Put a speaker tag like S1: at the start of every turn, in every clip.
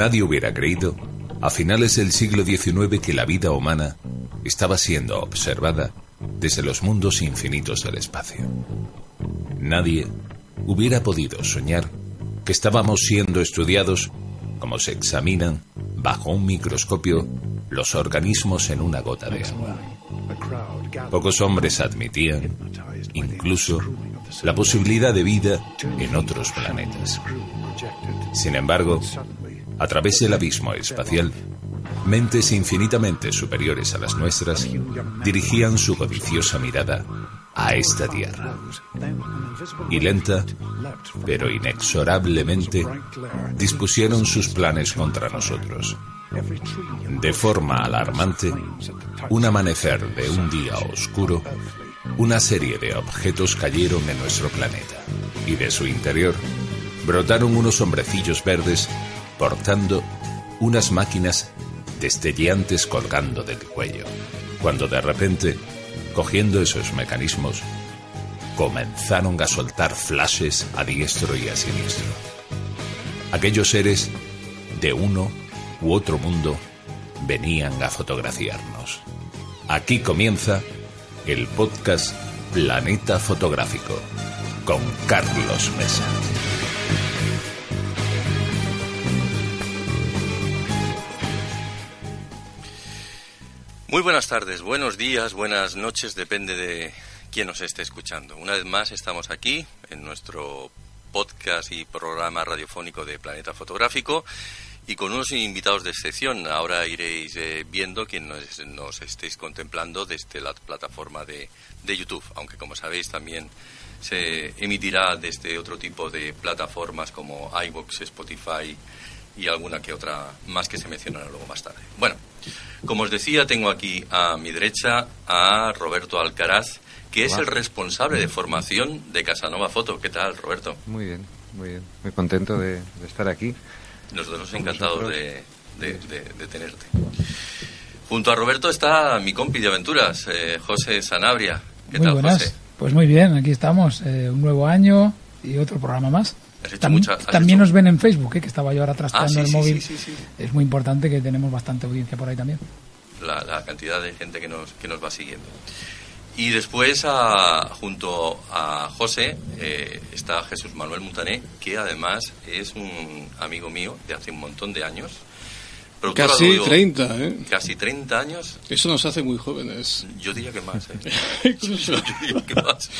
S1: Nadie hubiera creído, a finales del siglo XIX, que la vida humana estaba siendo observada desde los mundos infinitos del espacio. Nadie hubiera podido soñar que estábamos siendo estudiados como se examinan bajo un microscopio los organismos en una gota de agua. Pocos hombres admitían, incluso, la posibilidad de vida en otros planetas. Sin embargo, a través del abismo espacial, mentes infinitamente superiores a las nuestras dirigían su codiciosa mirada a esta tierra. Y lenta, pero inexorablemente, dispusieron sus planes contra nosotros. De forma alarmante, un amanecer de un día oscuro, una serie de objetos cayeron en nuestro planeta y de su interior brotaron unos hombrecillos verdes portando unas máquinas destellantes colgando del cuello, cuando de repente, cogiendo esos mecanismos, comenzaron a soltar flashes a diestro y a siniestro. Aquellos seres de uno u otro mundo venían a fotografiarnos. Aquí comienza el podcast Planeta Fotográfico con Carlos Mesa.
S2: Muy buenas tardes, buenos días, buenas noches, depende de quién nos esté escuchando. Una vez más estamos aquí en nuestro podcast y programa radiofónico de Planeta Fotográfico y con unos invitados de excepción. Ahora iréis eh, viendo quien nos, estéis contemplando desde la plataforma de, de, YouTube, aunque como sabéis también se emitirá desde otro tipo de plataformas como iVoox, Spotify y alguna que otra más que se mencionará luego más tarde. Bueno, como os decía, tengo aquí a mi derecha a Roberto Alcaraz, que es el responsable de formación de Casanova Foto. ¿Qué tal, Roberto?
S3: Muy bien, muy bien. Muy contento de estar aquí.
S2: Nosotros encantados de, de, tenerte. Junto a Roberto está mi compi de aventuras, eh, José Sanabria.
S4: ¿Qué muy tal, buenas. José? Pues muy bien, aquí estamos. Eh, un nuevo año y otro programa más. También nos ven en Facebook, eh, que estaba yo ahora trasteando ah, el móvil. es muy importante que tenemos bastante audiencia por ahí también.
S2: La, la, cantidad de gente que nos, que nos va siguiendo. Y después, a, junto a José, eh, está Jesús Manuel Montané, que además es un amigo mío de hace un montón de años.
S5: Casi 30, ¿eh?
S2: Casi 30 años.
S5: Eso nos hace muy jóvenes.
S2: Yo diría que más, ¿eh?
S5: Incluso. Yo, diría que más.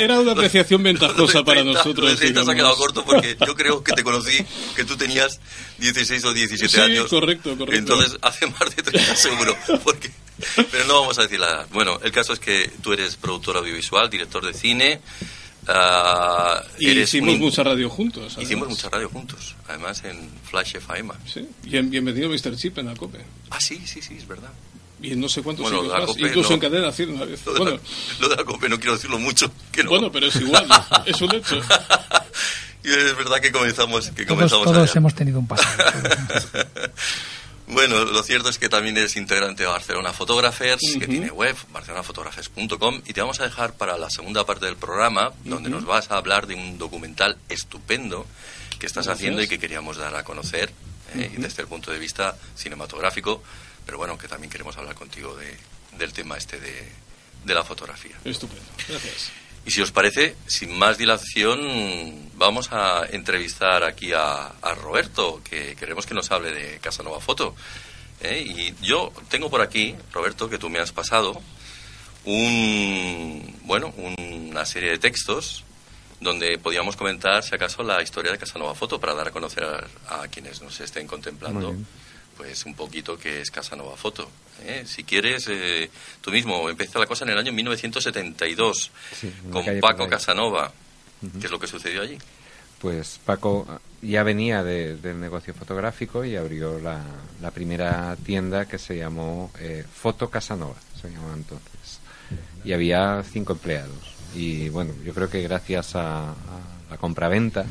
S5: era, una apreciación ventajosa para nosotros.
S2: Lo de 30 se ha quedado corto porque yo creo que te conocí, que tú tenías 16 o 17
S5: sí,
S2: años.
S5: correcto, correcto.
S2: Entonces hace más de 30 seguro. Porque, pero no vamos a decir la Bueno, el caso es que tú eres productor audiovisual, director de cine
S5: Uh, y hicimos mucha radio juntos.
S2: Hicimos mucha radio juntos, además en Flash FM.
S5: Sí, y en Bienvenido Mr. Chip en la COPE.
S2: Ah, sí, sí, sí, es verdad.
S5: Y en no sé cuántos bueno, más, incluso en cadena hacer una vez.
S2: Lo de,
S5: bueno,
S2: la, lo de la COPE no quiero decirlo mucho. Que no.
S5: Bueno, pero es igual, es un hecho.
S2: y es verdad que comenzamos, que
S4: todos,
S2: comenzamos
S4: todos hemos tenido un pasado.
S2: Bueno, lo cierto es que también eres integrante de Barcelona Photographers, que tiene web, barcelonaphotographers.com, y te vamos a dejar para la segunda parte del programa, donde nos vas a hablar de un documental estupendo que estás haciendo y que queríamos dar a conocer eh, desde el punto de vista cinematográfico, pero bueno, que también queremos hablar contigo de, del tema este de, de la fotografía.
S5: Estupendo, gracias.
S2: Y si os parece, sin más dilación, vamos a entrevistar aquí a, Roberto, que queremos que nos hable de Casanova Foto. ¿eh? Y yo tengo por aquí, Roberto, que tú me has pasado un, bueno, una serie de textos donde podíamos comentar, si acaso, la historia de Casanova Foto para dar a conocer a, quienes nos estén contemplando pues un poquito que es Casanova Foto. ¿eh? Si quieres, eh, tú mismo, empieza la cosa en el año 1972 con Paco Casanova. ¿Qué es lo que sucedió allí?
S3: Pues Paco ya venía del negocio fotográfico y abrió la, la primera tienda que se llamó eh, Foto Casanova, se llamó entonces. Y había cinco empleados. Y bueno, yo creo que gracias a, a la compraventa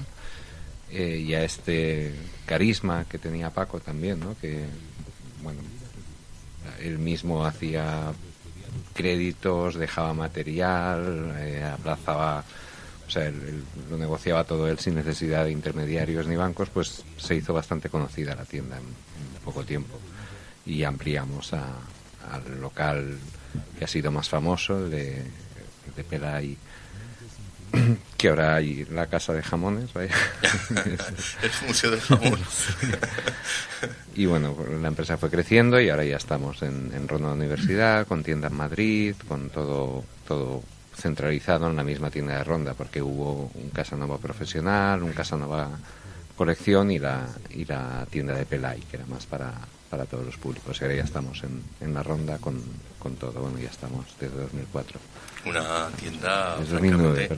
S3: eh, y a este carisma que tenía Paco también, ¿no? Que, bueno, él mismo hacía créditos, dejaba material, eh, abrazaba o sea, lo negociaba todo él sin necesidad de intermediarios ni bancos, pues se hizo bastante conocida la tienda en, poco tiempo. Y ampliamos al local que ha sido más famoso, de, de Pelay que ahora hay la casa de jamones, vaya.
S2: el museo de jamones.
S3: y bueno, la empresa fue creciendo y ahora ya estamos en, en Ronda Universidad, con tienda en Madrid, con todo, todo centralizado en la misma tienda de Ronda, porque hubo un Casanova profesional, un Casanova colección y la, y la tienda de Pelay, que era más para, para todos los públicos. Y ahora ya estamos en, en la ronda con, con todo. Bueno, ya estamos desde 2004
S2: una tienda
S3: de,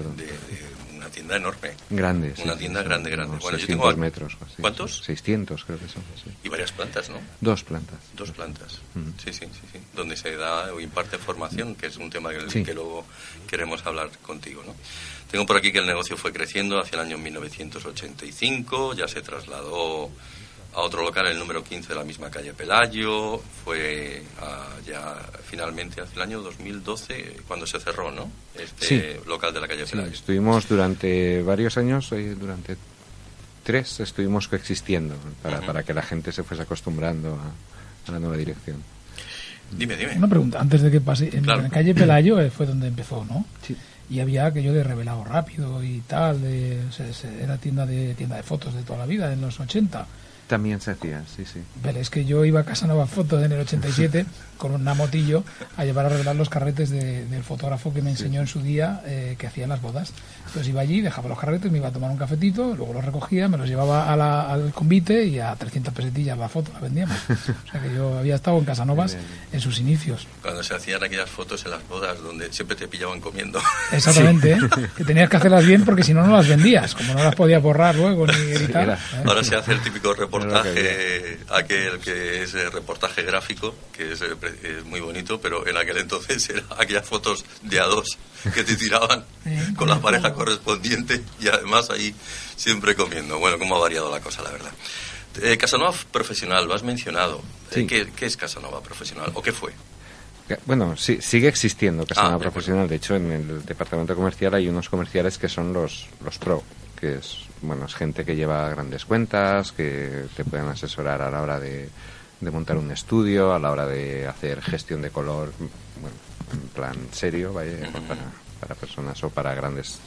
S2: una tienda enorme.
S3: Grande
S2: una tienda grande grande.
S3: bueno yo tengo metros
S2: cuántos
S3: 600 creo que son
S2: y varias plantas no
S3: dos plantas.
S2: Dos plantas. Sí, sí sí sí. Donde se da o imparte formación que es un tema que, que luego queremos hablar contigo no tengo por aquí que el negocio fue creciendo hacia el año 1985 ya se trasladó a otro local, el número 15 de la misma calle Pelayo. Fue ya finalmente hace el año 2012 cuando se cerró, ¿no? Este local de la calle Pelayo.
S3: estuvimos durante varios años, eh, durante tres, estuvimos coexistiendo para, para que la gente se fuese acostumbrando a, la nueva dirección.
S2: Dime, dime.
S4: Una pregunta, antes de que pase. En la calle Pelayo eh, fue donde empezó, ¿no? Sí y había aquello de revelado rápido y tal, de, era tienda de tienda de fotos de toda la vida en los 80
S3: también se hacía, sí, sí.
S4: Pero es que yo iba a Casa Nueva Fotos en el 87 con un motillo a llevar a revelar los carretes del fotógrafo que me enseñó en su día eh, que hacía las bodas. Entonces iba allí, dejaba los carretes, me iba a tomar un cafetito, luego los recogía, me los llevaba al convite y a 300 pesetillas la foto la vendíamos. O sea que yo había estado en Casanovas en sus inicios.
S2: Cuando se hacían aquellas fotos en las bodas donde siempre te pillaban comiendo.
S4: Exactamente, ¿eh? que tenías que hacerlas bien porque si no, no las vendías, como no las podías borrar luego ni editar. ¿eh?
S2: Ahora se hace el típico reportaje, aquel que es el reportaje gráfico, que es, es muy bonito, pero en aquel entonces eran aquellas fotos de a dos que te tiraban con la pareja correspondiente y además ahí siempre comiendo. Bueno, cómo ha variado la cosa, la verdad. Eh, Casanova profesional, lo has mencionado. Eh, ¿qué, es Casanova profesional o qué fue?
S3: Bueno, sí, sigue existiendo Casanova ah, profesional. De hecho, en el departamento comercial hay unos comerciales que son los, los pro, que es, bueno, es gente que lleva grandes cuentas, que te pueden asesorar a la hora de, de montar un estudio, a la hora de hacer gestión de color, bueno, en plan serio, vaya, para, para personas o para grandes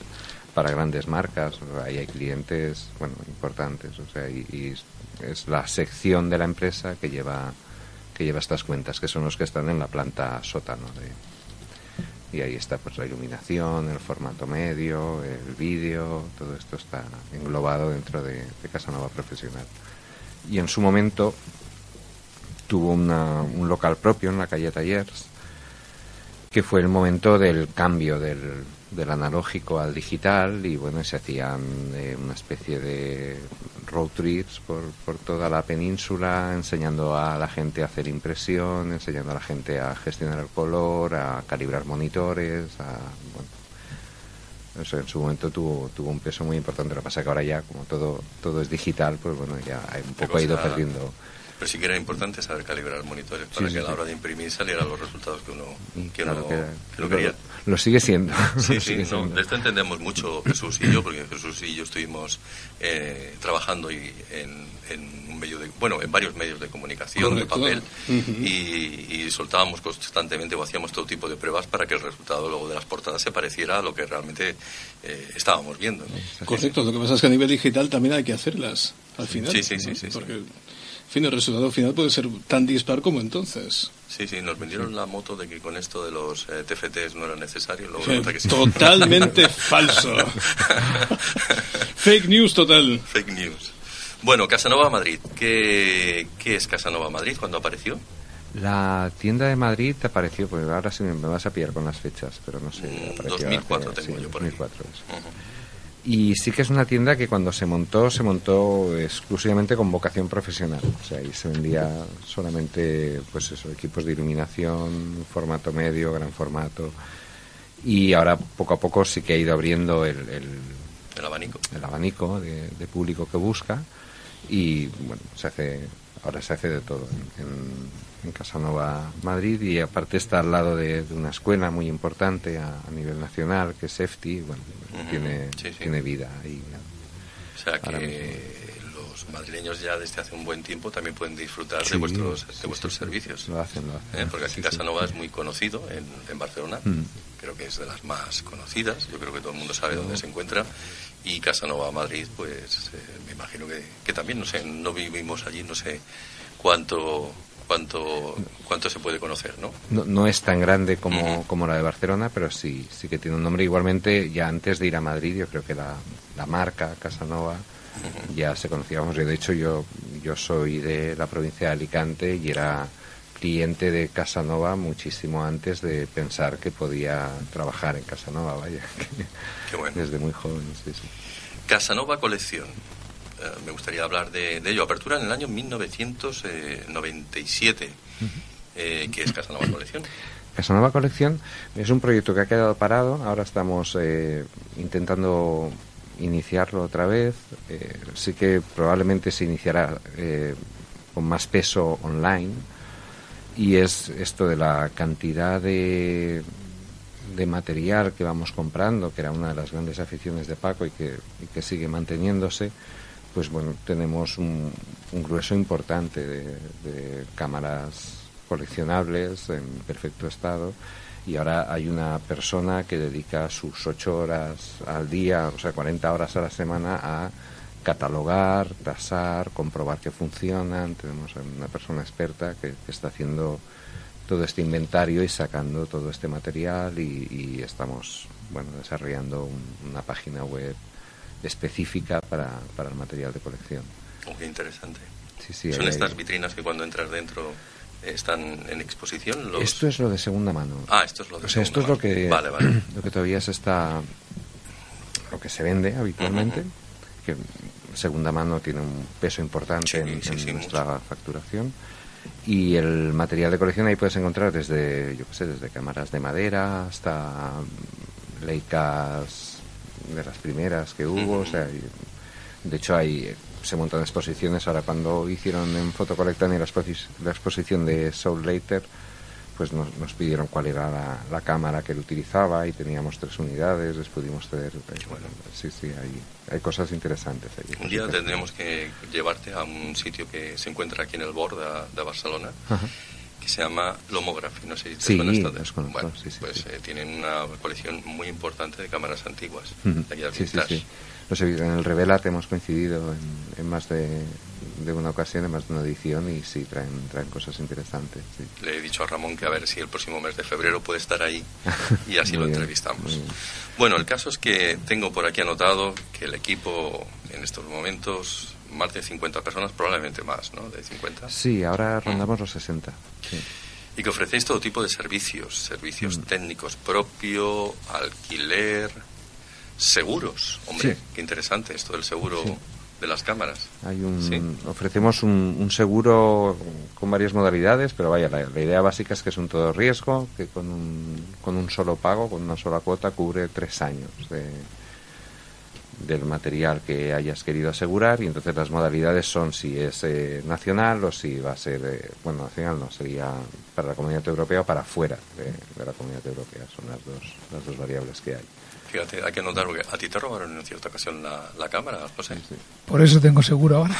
S3: para grandes marcas, ahí hay clientes, bueno, importantes, o sea, y, es la sección de la empresa que lleva que lleva estas cuentas, que son los que están en la planta sótano de, y ahí está pues la iluminación, el formato medio, el vídeo, todo esto está englobado dentro de, de Casanova Profesional. Y en su momento tuvo una, un local propio en la calle Tallers, que fue el momento del cambio del, del analógico al digital y bueno, se hacían eh, una especie de road trips por, por toda la península, enseñando a la gente a hacer impresión, enseñando a la gente a gestionar el color, a calibrar monitores, a, bueno, eso en su momento tuvo, tuvo un peso muy importante. Lo que pasa es que ahora ya, como todo, todo es digital, pues bueno, ya un poco ha ido perdiendo
S2: pero sí que era importante saber calibrar monitores para que a la hora de imprimir salieran los resultados que uno, que uno, lo quería.
S3: Lo sigue siendo.
S2: Sí, sí, de esto entendemos mucho Jesús y yo, porque Jesús y yo estuvimos eh, trabajando y en, un medio de, bueno, en varios medios de comunicación, de papel, y, soltábamos constantemente o hacíamos todo tipo de pruebas para que el resultado luego de las portadas se pareciera a lo que realmente eh, estábamos viendo.
S5: Correcto, lo que pasa es que a nivel digital también hay que hacerlas al final.
S2: Sí, sí, sí. sí,
S5: porque fin, el resultado final puede ser tan dispar como entonces.
S2: Sí, sí, nos vendieron la moto de que con esto de los eh, TFTs no era necesario.
S5: Totalmente falso. Fake news total.
S2: Fake news. Bueno, Casanova Madrid. ¿Qué, ¿Qué es Casanova Madrid? cuando apareció?
S3: La tienda de Madrid apareció, pues ahora sí me vas a pillar con las fechas, pero no sé.
S2: 2004 mm, tengo yo por 2004
S3: y sí que es una tienda que cuando se montó, se montó exclusivamente con vocación profesional. O sea, ahí se vendía solamente, pues eso, equipos de iluminación, formato medio, gran formato. Y ahora poco a poco sí que ha ido abriendo el,
S2: el, abanico,
S3: el abanico de, público que busca. Y bueno, se hace, ahora se hace de todo. En, en Casanova, Madrid, y aparte está al lado de, una escuela muy importante a, nivel nacional, que es EFTI, bueno, tiene, tiene vida ahí.
S2: O sea que los madrileños ya desde hace un buen tiempo también pueden disfrutar de vuestros, de vuestros servicios.
S3: Lo hacen, lo hacen.
S2: ¿Eh? Porque aquí Casanova es muy conocido en, en Barcelona, mm. creo que es de las más conocidas, yo creo que todo el mundo sabe dónde se encuentra y Casanova Madrid, pues eh, me imagino que, que, también, no sé, no vivimos allí, no sé cuánto cuánto cuánto se puede conocer, ¿no?
S3: No, no es tan grande como, como la de Barcelona, pero sí sí que tiene un nombre. Igualmente, ya antes de ir a Madrid, yo creo que la, la marca Casanova ya se conocíamos. De hecho, yo yo soy de la provincia de Alicante y era cliente de Casanova muchísimo antes de pensar que podía trabajar en Casanova, vaya.
S2: Qué bueno.
S3: Desde muy joven, sí, sí.
S2: Casanova Colección. Eh, me gustaría hablar de, ello. Apertura en el año 1997. Eh, ¿Qué es Casanova Colección?
S3: Casanova Colección es un proyecto que ha quedado parado. Ahora estamos eh, intentando iniciarlo otra vez. sí que probablemente se iniciará con más peso online y es esto de la cantidad de, de material que vamos comprando, que era una de las grandes aficiones de Paco y que, que sigue manteniéndose, pues bueno, tenemos un, grueso importante de, cámaras coleccionables en perfecto estado y ahora hay una persona que dedica sus ocho horas al día, o sea, 40 horas a la semana a catalogar, tasar, comprobar que funcionan. Tenemos una persona experta que, está haciendo todo este inventario y sacando todo este material y, estamos bueno desarrollando una página web específica para, para el material de colección.
S2: Oh, qué interesante. Son estas vitrinas que cuando entras dentro están en exposición.
S3: Esto es lo de segunda mano.
S2: Ah, esto es lo de
S3: o sea, esto es lo que, lo que todavía se está. lo que se vende habitualmente. Que segunda mano tiene un peso importante en, nuestra facturación. Y el material de colección ahí puedes encontrar desde, yo qué sé, desde cámaras de madera hasta leicas de las primeras que hubo. O sea, de hecho hay se montan exposiciones. Ahora cuando hicieron en Fotocolectania la, la exposición de Soul Later, pues nos, nos pidieron cuál era la, cámara que él utilizaba y teníamos tres unidades, les pudimos tener... Eh, bueno, sí, sí, hay, hay cosas interesantes ahí.
S2: Un día tendremos que llevarte a un sitio que se encuentra aquí en el borde de, Barcelona. Que se llama Lomography, no sé si te
S3: sí,
S2: bueno,
S3: sí, sí,
S2: pues eh, tienen una colección muy importante de cámaras antiguas.
S3: sí, sí, sí. en el Revelat hemos coincidido en más de, de una ocasión, además de una edición, y sí, traen, traen cosas interesantes.
S2: Le he dicho a Ramón que a ver si el próximo mes de febrero puede estar ahí y así lo entrevistamos. Bueno, el caso es que tengo por aquí anotado que el equipo en estos momentos, más de 50 personas, probablemente más, ¿no? De 50.
S3: Sí, ahora rondamos los 60.
S2: Y que ofrecéis todo tipo de servicios, servicios mm. técnicos propio, alquiler, seguros. Hombre, qué interesante esto del seguro de las cámaras.
S3: Hay un, Ofrecemos un, seguro con varias modalidades, pero vaya, la, idea básica es que es un todo riesgo, que con un, con un solo pago, con una sola cuota, cubre tres años de, del material que hayas querido asegurar y entonces las modalidades son si es eh, nacional o si va a ser, eh, bueno, nacional no, sería para la comunidad europea o para fuera de, de la comunidad europea, son las dos, las dos variables que hay.
S2: Fíjate, hay que notar que a ti te robaron en cierta ocasión la, cámara, José.
S4: Por eso tengo seguro ahora.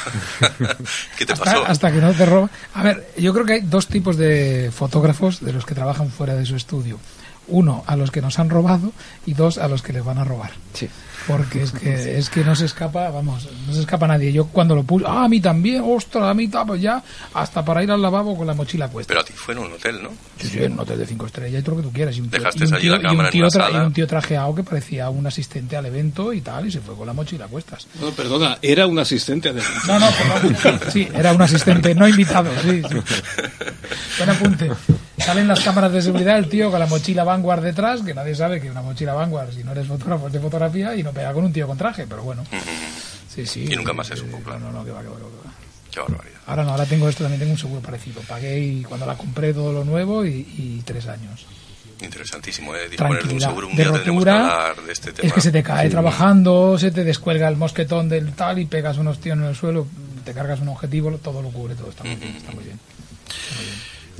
S2: ¿Qué te pasó?
S4: Hasta, que no te roban. A ver, yo creo que hay dos tipos de fotógrafos de los que trabajan fuera de su estudio. Uno, a los que nos han robado y dos, a los que les van a robar.
S3: Sí
S4: porque es que es que no se escapa, vamos, no se escapa nadie. Yo cuando lo puse, ah, a mí también, ostras, a mí pues ya, hasta para ir al lavabo con la mochila puesta.
S2: Pero a ti fue en un hotel, ¿no?
S4: Sí, sí, en un hotel de cinco estrellas y todo lo que tú quieras. Y un
S2: tío, Dejaste allí la cámara
S4: y un tío,
S2: en
S4: y un tío trajeado que parecía un asistente al evento y tal, y se fue con la mochila cuestas.
S5: No, perdona, era un asistente de...
S4: No, no, sí, era un asistente, no invitado, sí. sí. Buen apunte. Salen las cámaras de seguridad, el tío con la mochila Vanguard detrás, que nadie sabe que una mochila Vanguard, si no eres fotógrafo, es de fotografía, y no pega con un tío con traje, pero bueno. Sí, sí.
S2: Y nunca más se supo,
S4: claro. No, no, que va, que va, que
S2: va. Qué barbaridad.
S4: Ahora no, ahora tengo esto, también tengo un seguro parecido. Pagué y cuando la compré todo lo nuevo y, tres años.
S2: Interesantísimo, ¿eh? Disponer de un seguro. Un día tenemos que hablar de este tema.
S4: Es que se te cae trabajando, se te descuelga el mosquetón del tal y pegas unos tíos en el suelo, te cargas un objetivo, todo lo cubre, todo está muy bien. Está muy bien.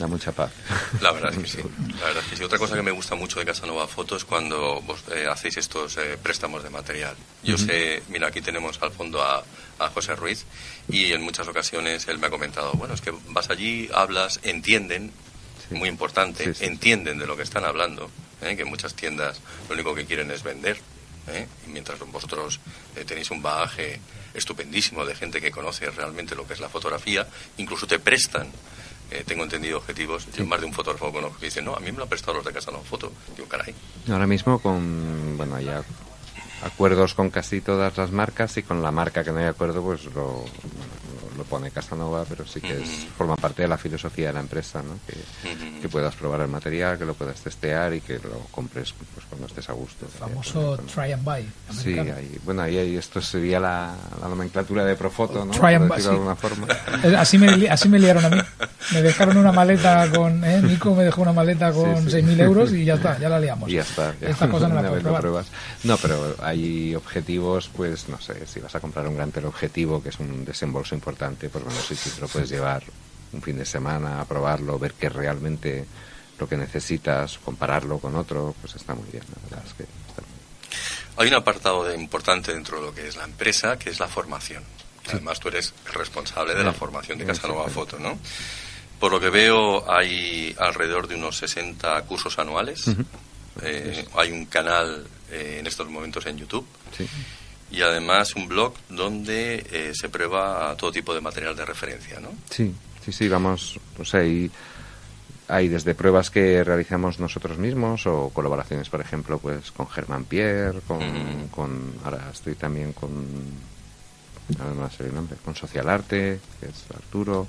S3: Da mucha paz.
S2: La verdad es que sí. La verdad es que sí. Otra cosa que me gusta mucho de Casanova Foto es cuando vos eh, hacéis estos eh, préstamos de material. Yo sé, mira, aquí tenemos al fondo a, a, José Ruiz y en muchas ocasiones él me ha comentado, bueno, es que vas allí, hablas, entienden, muy importante, entienden de lo que están hablando, ¿eh? que muchas tiendas lo único que quieren es vender. Y mientras vosotros tenéis un bagaje estupendísimo de gente que conoce realmente lo que es la fotografía, incluso te prestan eh, tengo entendido objetivos. Yo más de un fotógrafo conozco que dice, no, a mí me lo han prestado los de casa, no, foto. Digo, caray.
S3: Ahora mismo con, bueno, ya acuerdos con casi todas las marcas y con la marca que no hay acuerdo, pues lo, lo pone Casanova, pero sí que es, forma parte de la filosofía de la empresa, ¿no? Que, puedas probar el material, que lo puedas testear y que lo compres pues, cuando estés a gusto.
S4: El famoso try and buy.
S3: Sí, bueno, ahí, esto sería la, nomenclatura de Profoto, ¿no? Try and buy, de alguna forma.
S4: Así me, así me liaron a mí. Me dejaron una maleta con... ¿eh? Nico me dejó una maleta con 6.000 euros y ya está, ya la liamos.
S3: Y ya está.
S4: Esta cosa no la puedo probar.
S3: No, pero hay objetivos, pues no sé, si vas a comprar un gran teleobjetivo, que es un desembolso importante pues bueno, si, te lo puedes llevar un fin de semana a probarlo, ver que realmente lo que necesitas, compararlo con otro, pues está muy bien,
S2: Hay un apartado de importante dentro de lo que es la empresa, que es la formación. Además, tú eres el responsable de la formación de Casanova Foto, ¿no? Por lo que veo, hay alrededor de unos 60 cursos anuales. Eh, hay un canal eh, en estos momentos en YouTube. Sí y además un blog donde eh, se prueba todo tipo de material de referencia, ¿no?
S3: Sí, sí, sí, vamos, o sea, hay, hay desde pruebas que realizamos nosotros mismos o colaboraciones, por ejemplo, pues con Germán Pierre, con, con ahora estoy también con, no sé el nombre, con Social Arte, que es Arturo,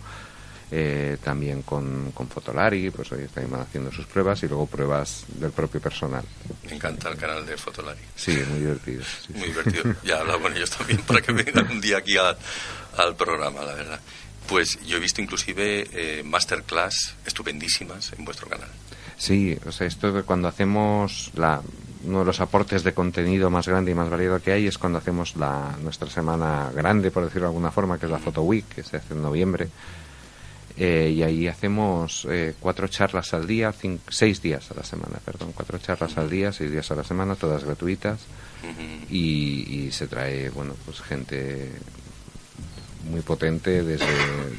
S3: eh, también con, con Fotolari, pues hoy están haciendo sus pruebas y luego pruebas del propio personal.
S2: Me encanta el canal de Fotolari.
S3: Sí, muy divertido.
S2: muy divertido. Ya he hablado con ellos también para que vengan un día aquí al programa, la verdad. Pues yo he visto inclusive eh, masterclass estupendísimas en vuestro canal.
S3: Sí, o sea, esto de cuando hacemos la, uno de los aportes de contenido más grande y más variado que hay es cuando hacemos la, nuestra semana grande, por decirlo de alguna forma, que es la Photo Week, que se hace en noviembre eh, y ahí hacemos eh, cuatro charlas al día, seis días a la semana, perdón, cuatro charlas al día, seis días a la semana, todas gratuitas. y, se trae, bueno, pues gente muy potente desde,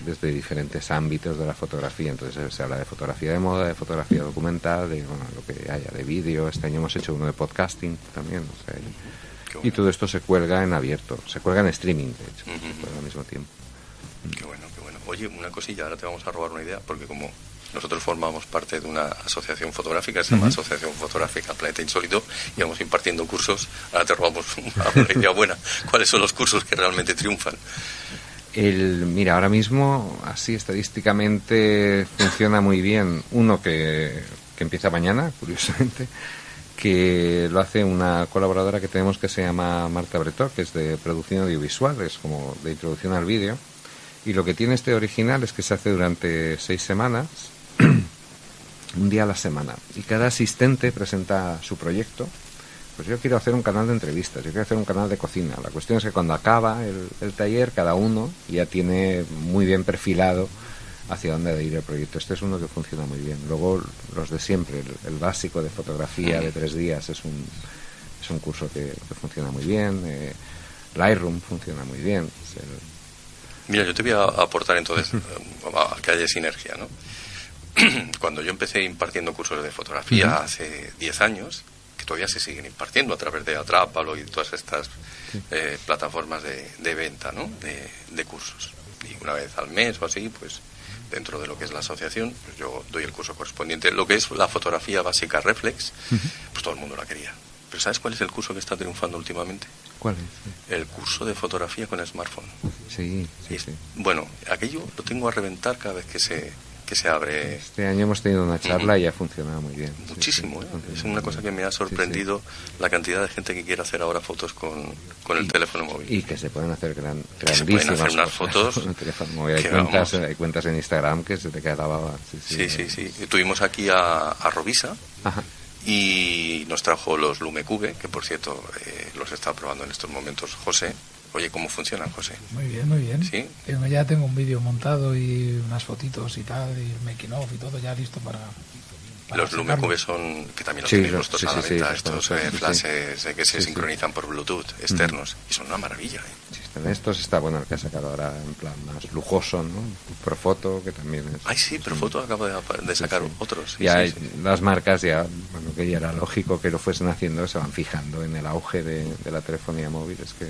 S3: desde diferentes ámbitos de la fotografía. Entonces se habla de fotografía de moda, de fotografía documental, de bueno, lo que haya, de vídeo. Este año hemos hecho uno de podcasting también. y, todo esto se cuelga en abierto, se cuelga en streaming, de hecho, al mismo tiempo.
S2: Qué bueno, qué bueno. Oye, una cosilla, ahora te vamos a robar una idea, porque como nosotros formamos parte de una asociación fotográfica, se llama Asociación Fotográfica Planeta Insólito, y vamos impartiendo cursos. Ahora te robamos una, idea buena. ¿Cuáles son los cursos que realmente triunfan?
S3: El, mira, ahora mismo, así estadísticamente, funciona muy bien. Uno que, que empieza mañana, curiosamente, que lo hace una colaboradora que tenemos que se llama Marta Bretó, que es de producción audiovisual, es como de introducción al vídeo y lo que tiene este original es que se hace durante seis semanas, un día a la semana. Y cada asistente presenta su proyecto. Pues yo quiero hacer un canal de entrevistas, yo quiero hacer un canal de cocina. La cuestión es que cuando acaba el, taller, cada uno ya tiene muy bien perfilado hacia dónde debe ir el proyecto. Este es uno que funciona muy bien. Luego los de siempre, el, básico de fotografía de tres días es un, es un curso que, funciona muy bien. Eh, Lightroom funciona muy bien.
S2: Mira, yo te voy a aportar entonces a que haya sinergia, ¿no? Cuando yo empecé impartiendo cursos de fotografía hace 10 años, que todavía se siguen impartiendo a través de Atrápalo y todas estas eh, plataformas de, venta, ¿no? De, cursos. Y una vez al mes o así, pues dentro de lo que es la asociación, pues yo doy el curso correspondiente. Lo que es la fotografía básica reflex, pues todo el mundo la quería. Pero ¿sabes cuál es el curso que está triunfando últimamente?
S3: ¿Cuál es?
S2: El curso de fotografía con smartphone.
S3: Sí, sí,
S2: Bueno, aquello lo tengo a reventar cada vez que se, que se abre.
S3: Este año hemos tenido una charla y ha funcionado muy bien.
S2: Muchísimo, ¿eh? es una cosa que me ha sorprendido la cantidad de gente que quiere hacer ahora fotos con, con el teléfono móvil.
S3: Y que se pueden hacer gran, grandísimas se pueden hacer
S2: fotos.
S3: Hay, cuentas, hay, cuentas, en Instagram que se te queda la baba.
S2: Sí, sí, sí. Tuvimos aquí a, a Robisa. Ajá y nos trajo los Lumecube, que por cierto eh, los está probando en estos momentos José, Oye, ¿cómo funcionan, José?
S4: Muy bien, muy bien.
S2: Sí.
S4: Ya tengo un vídeo montado y unas fotitos y tal, y el making of y todo ya listo para,
S2: los Lumecube son, que también los tenéis puestos a la venta, estos eh, flashes que se sincronizan por Bluetooth externos, y son una maravilla.
S3: ¿eh? estos está bueno el que ha sacado ahora en plan más lujoso, ¿no? Profoto, que también es...
S2: Ay, sí, Profoto acaba de, sacar otros.
S3: ya las marcas ya, bueno, que ya era lógico que lo fuesen haciendo, se van fijando en el auge de, la telefonía móvil, es que...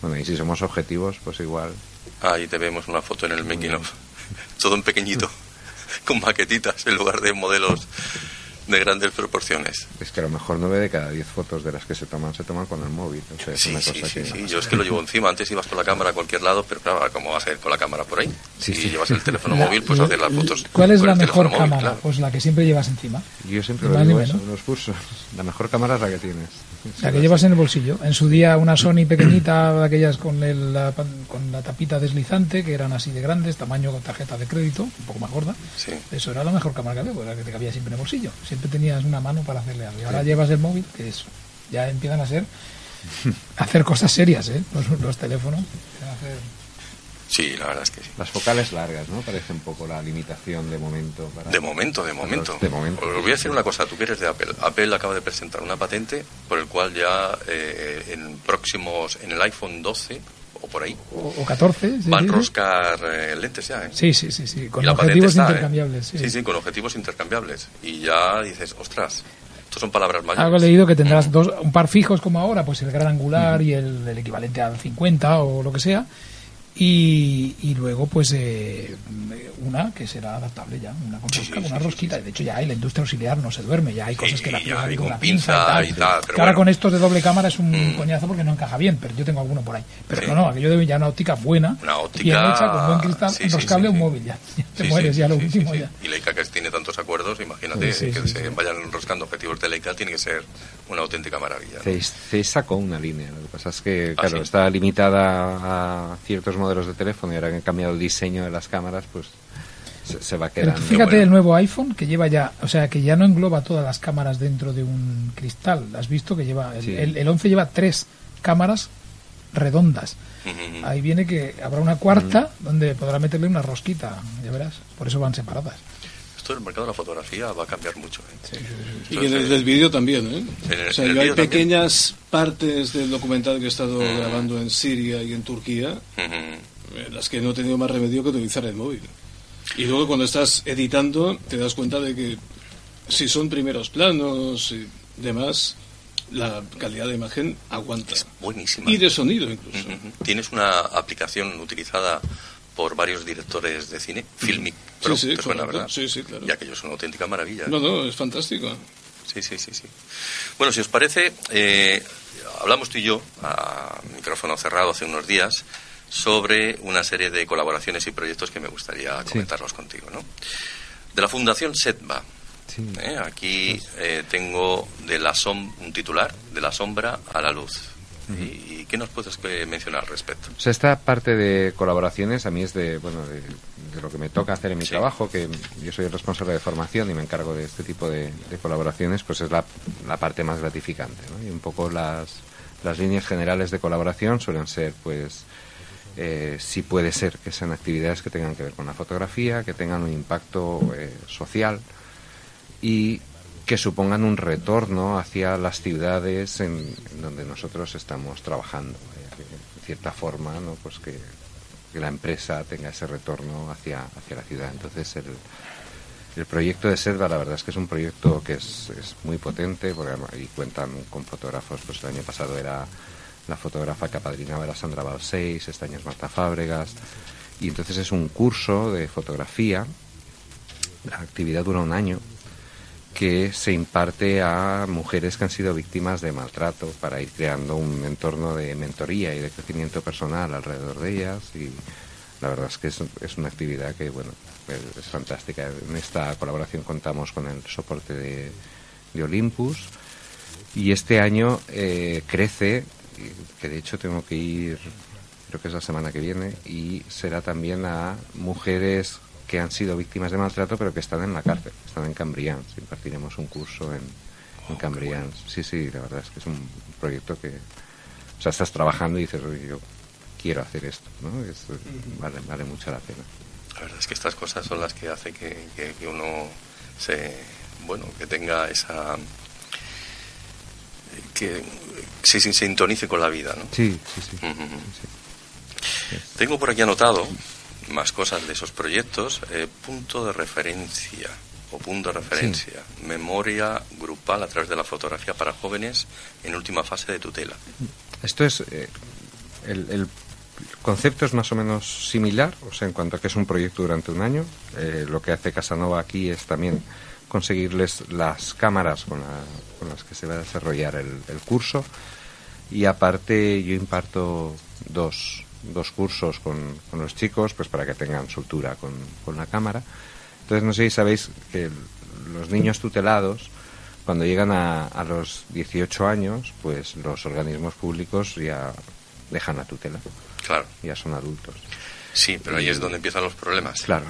S3: Bueno, y si somos objetivos, pues igual...
S2: Ahí te vemos una foto en el making of, todo en pequeñito. con maquetitas en lugar de modelos de grandes proporciones.
S3: Es que a lo mejor nueve de cada diez fotos de las que se toman se toman con el móvil.
S2: sí, sí, sí, yo es que lo llevo encima. Antes ibas con la cámara a cualquier lado, pero claro, ¿cómo vas a ir con la cámara por ahí? Si llevas el teléfono móvil, pues hacer las fotos.
S4: ¿Cuál es la mejor cámara? Pues la que siempre llevas encima.
S3: Yo siempre lo digo eso, los cursos. La mejor cámara es la que tienes.
S4: La que llevas en el bolsillo. En su día una Sony pequeñita, aquellas con, el, la, con la tapita deslizante, que eran así de grandes, tamaño con tarjeta de crédito, un poco más gorda. Eso era la mejor cámara que había, pues la que te cabía siempre en el bolsillo. Siempre tenías una mano para hacerle algo. Y ahora llevas el móvil, que es, ya empiezan a ser hacer cosas serias, ¿eh? Los, los teléfonos. Hacer
S2: Sí, la verdad es que sí.
S3: Las focales largas, ¿no? Parece un poco la limitación de momento.
S2: de momento, de momento. de momento. Os voy a decir una cosa, tú que eres de Apple. Apple acaba de presentar una patente por el cual ya eh, en próximos, en el iPhone 12 o por ahí.
S4: O, 14.
S2: van a roscar eh, lentes ya, ¿eh?
S4: Sí, sí, sí, sí. Con objetivos intercambiables.
S2: Sí. sí. con objetivos intercambiables. Y ya dices, ostras, estos son palabras mayores.
S4: Algo leído que tendrás dos, un par fijos como ahora, pues el gran angular y el, el, equivalente al 50 o lo que sea, y, y luego, pues, eh, una que será adaptable ya, una, con una rosquita. De hecho, ya hay la industria auxiliar, no se duerme, ya hay cosas que la
S2: con, pinza y tal.
S4: que ahora con estos de doble cámara es un mm. coñazo porque no encaja bien, pero yo tengo alguno por ahí. Pero no, no, aquello debe ya una óptica buena,
S2: una óptica,
S4: bien hecha, con buen cristal, enroscable un móvil ya. te mueres ya lo último ya.
S2: Y Leica que tiene tantos acuerdos, imagínate que se vayan enroscando objetivos de Leica, tiene que ser una auténtica maravilla.
S3: Se, sacó una línea, lo que pasa es que, ah, claro, está limitada a ciertos modelos de teléfono y ahora que han cambiado el diseño de las cámaras, pues se, va quedando.
S4: fíjate el nuevo iPhone que lleva ya, o sea, que ya no engloba todas las cámaras dentro de un cristal. ¿Has visto que lleva el, el, 11 lleva tres cámaras redondas? Ahí viene que habrá una cuarta donde podrá meterle una rosquita, ya verás. Por eso van separadas.
S2: Esto el mercado de la fotografía va a cambiar mucho. ¿eh?
S5: y en el del vídeo también. ¿eh? o sea, hay pequeñas partes del documental que he estado grabando en Siria y en Turquía, en las que no he tenido más remedio que utilizar el móvil. Y luego cuando estás editando te das cuenta de que si son primeros planos y demás, la calidad de imagen aguanta.
S2: Es buenísima.
S5: Y de sonido incluso.
S2: Tienes una aplicación utilizada por varios directores de cine, Filmic Pro, sí, sí, suena, ¿verdad?
S5: Sí, sí, claro.
S2: Y aquello es una auténtica maravilla.
S5: No, no, es fantástico.
S2: Sí, sí, sí, sí. Bueno, si os parece, eh, hablamos tú y yo, a micrófono cerrado, hace unos días, sobre una serie de colaboraciones y proyectos que me gustaría comentarlos contigo, ¿no? De la Fundación SETBA. ¿eh? Aquí eh, tengo de la som un titular, de la sombra a la luz. ¿Y qué nos puedes mencionar al respecto?
S3: O sea, esta parte de colaboraciones a mí es de, bueno, de, lo que me toca hacer en mi trabajo, que yo soy el responsable de formación y me encargo de este tipo de, colaboraciones, pues es la, la parte más gratificante. ¿no? Y un poco las, las líneas generales de colaboración suelen ser, pues, eh, si puede ser que sean actividades que tengan que ver con la fotografía, que tengan un impacto eh, social y que supongan un retorno hacia las ciudades en, donde nosotros estamos trabajando. Eh, de cierta forma, ¿no? pues que, la empresa tenga ese retorno hacia, hacia la ciudad. Entonces, el, el proyecto de Sedva, la verdad es que es un proyecto que es, es muy potente, porque ahí cuentan con fotógrafos, pues el año pasado era la fotógrafa que apadrinaba era Sandra Balseis, este año es Marta Fábregas, y entonces es un curso de fotografía, la actividad dura un año, que se imparte a mujeres que han sido víctimas de maltrato para ir creando un entorno de mentoría y de crecimiento personal alrededor de ellas. Y la verdad es que es, una actividad que bueno es, fantástica. En esta colaboración contamos con el soporte de, de Olympus. Y este año eh, crece que de hecho tengo que ir creo que es la semana que viene y será también a mujeres que han sido víctimas de maltrato pero que están en la cárcel, están en Cambrians. Impartiremos un curso en, en Cambrians. Sí, sí, la verdad es que es un proyecto que O sea, estás trabajando y dices, yo quiero hacer esto, ¿no? vale, vale mucho la pena.
S2: La verdad es que estas cosas son las que hace que, que, uno se, bueno, que tenga esa que se sintonice con la vida, ¿no?
S3: Sí, sí, sí.
S2: Tengo por aquí anotado más cosas de esos proyectos. Eh, punto de referencia o punto de referencia. Memoria grupal a través de la fotografía para jóvenes en última fase de tutela.
S3: Esto es. Eh, el, concepto es más o menos similar, o sea, en cuanto a que es un proyecto durante un año. Eh, lo que hace Casanova aquí es también conseguirles las cámaras con, las que se va a desarrollar el, el curso. Y aparte, yo imparto dos, dos cursos con, con, los chicos, pues para que tengan soltura con, con, la cámara. Entonces, no sé si sabéis que los niños tutelados, cuando llegan a, a los 18 años, pues los organismos públicos ya dejan la tutela.
S2: Claro.
S3: Ya son adultos.
S2: Sí, pero ahí es donde empiezan los problemas.
S3: Claro.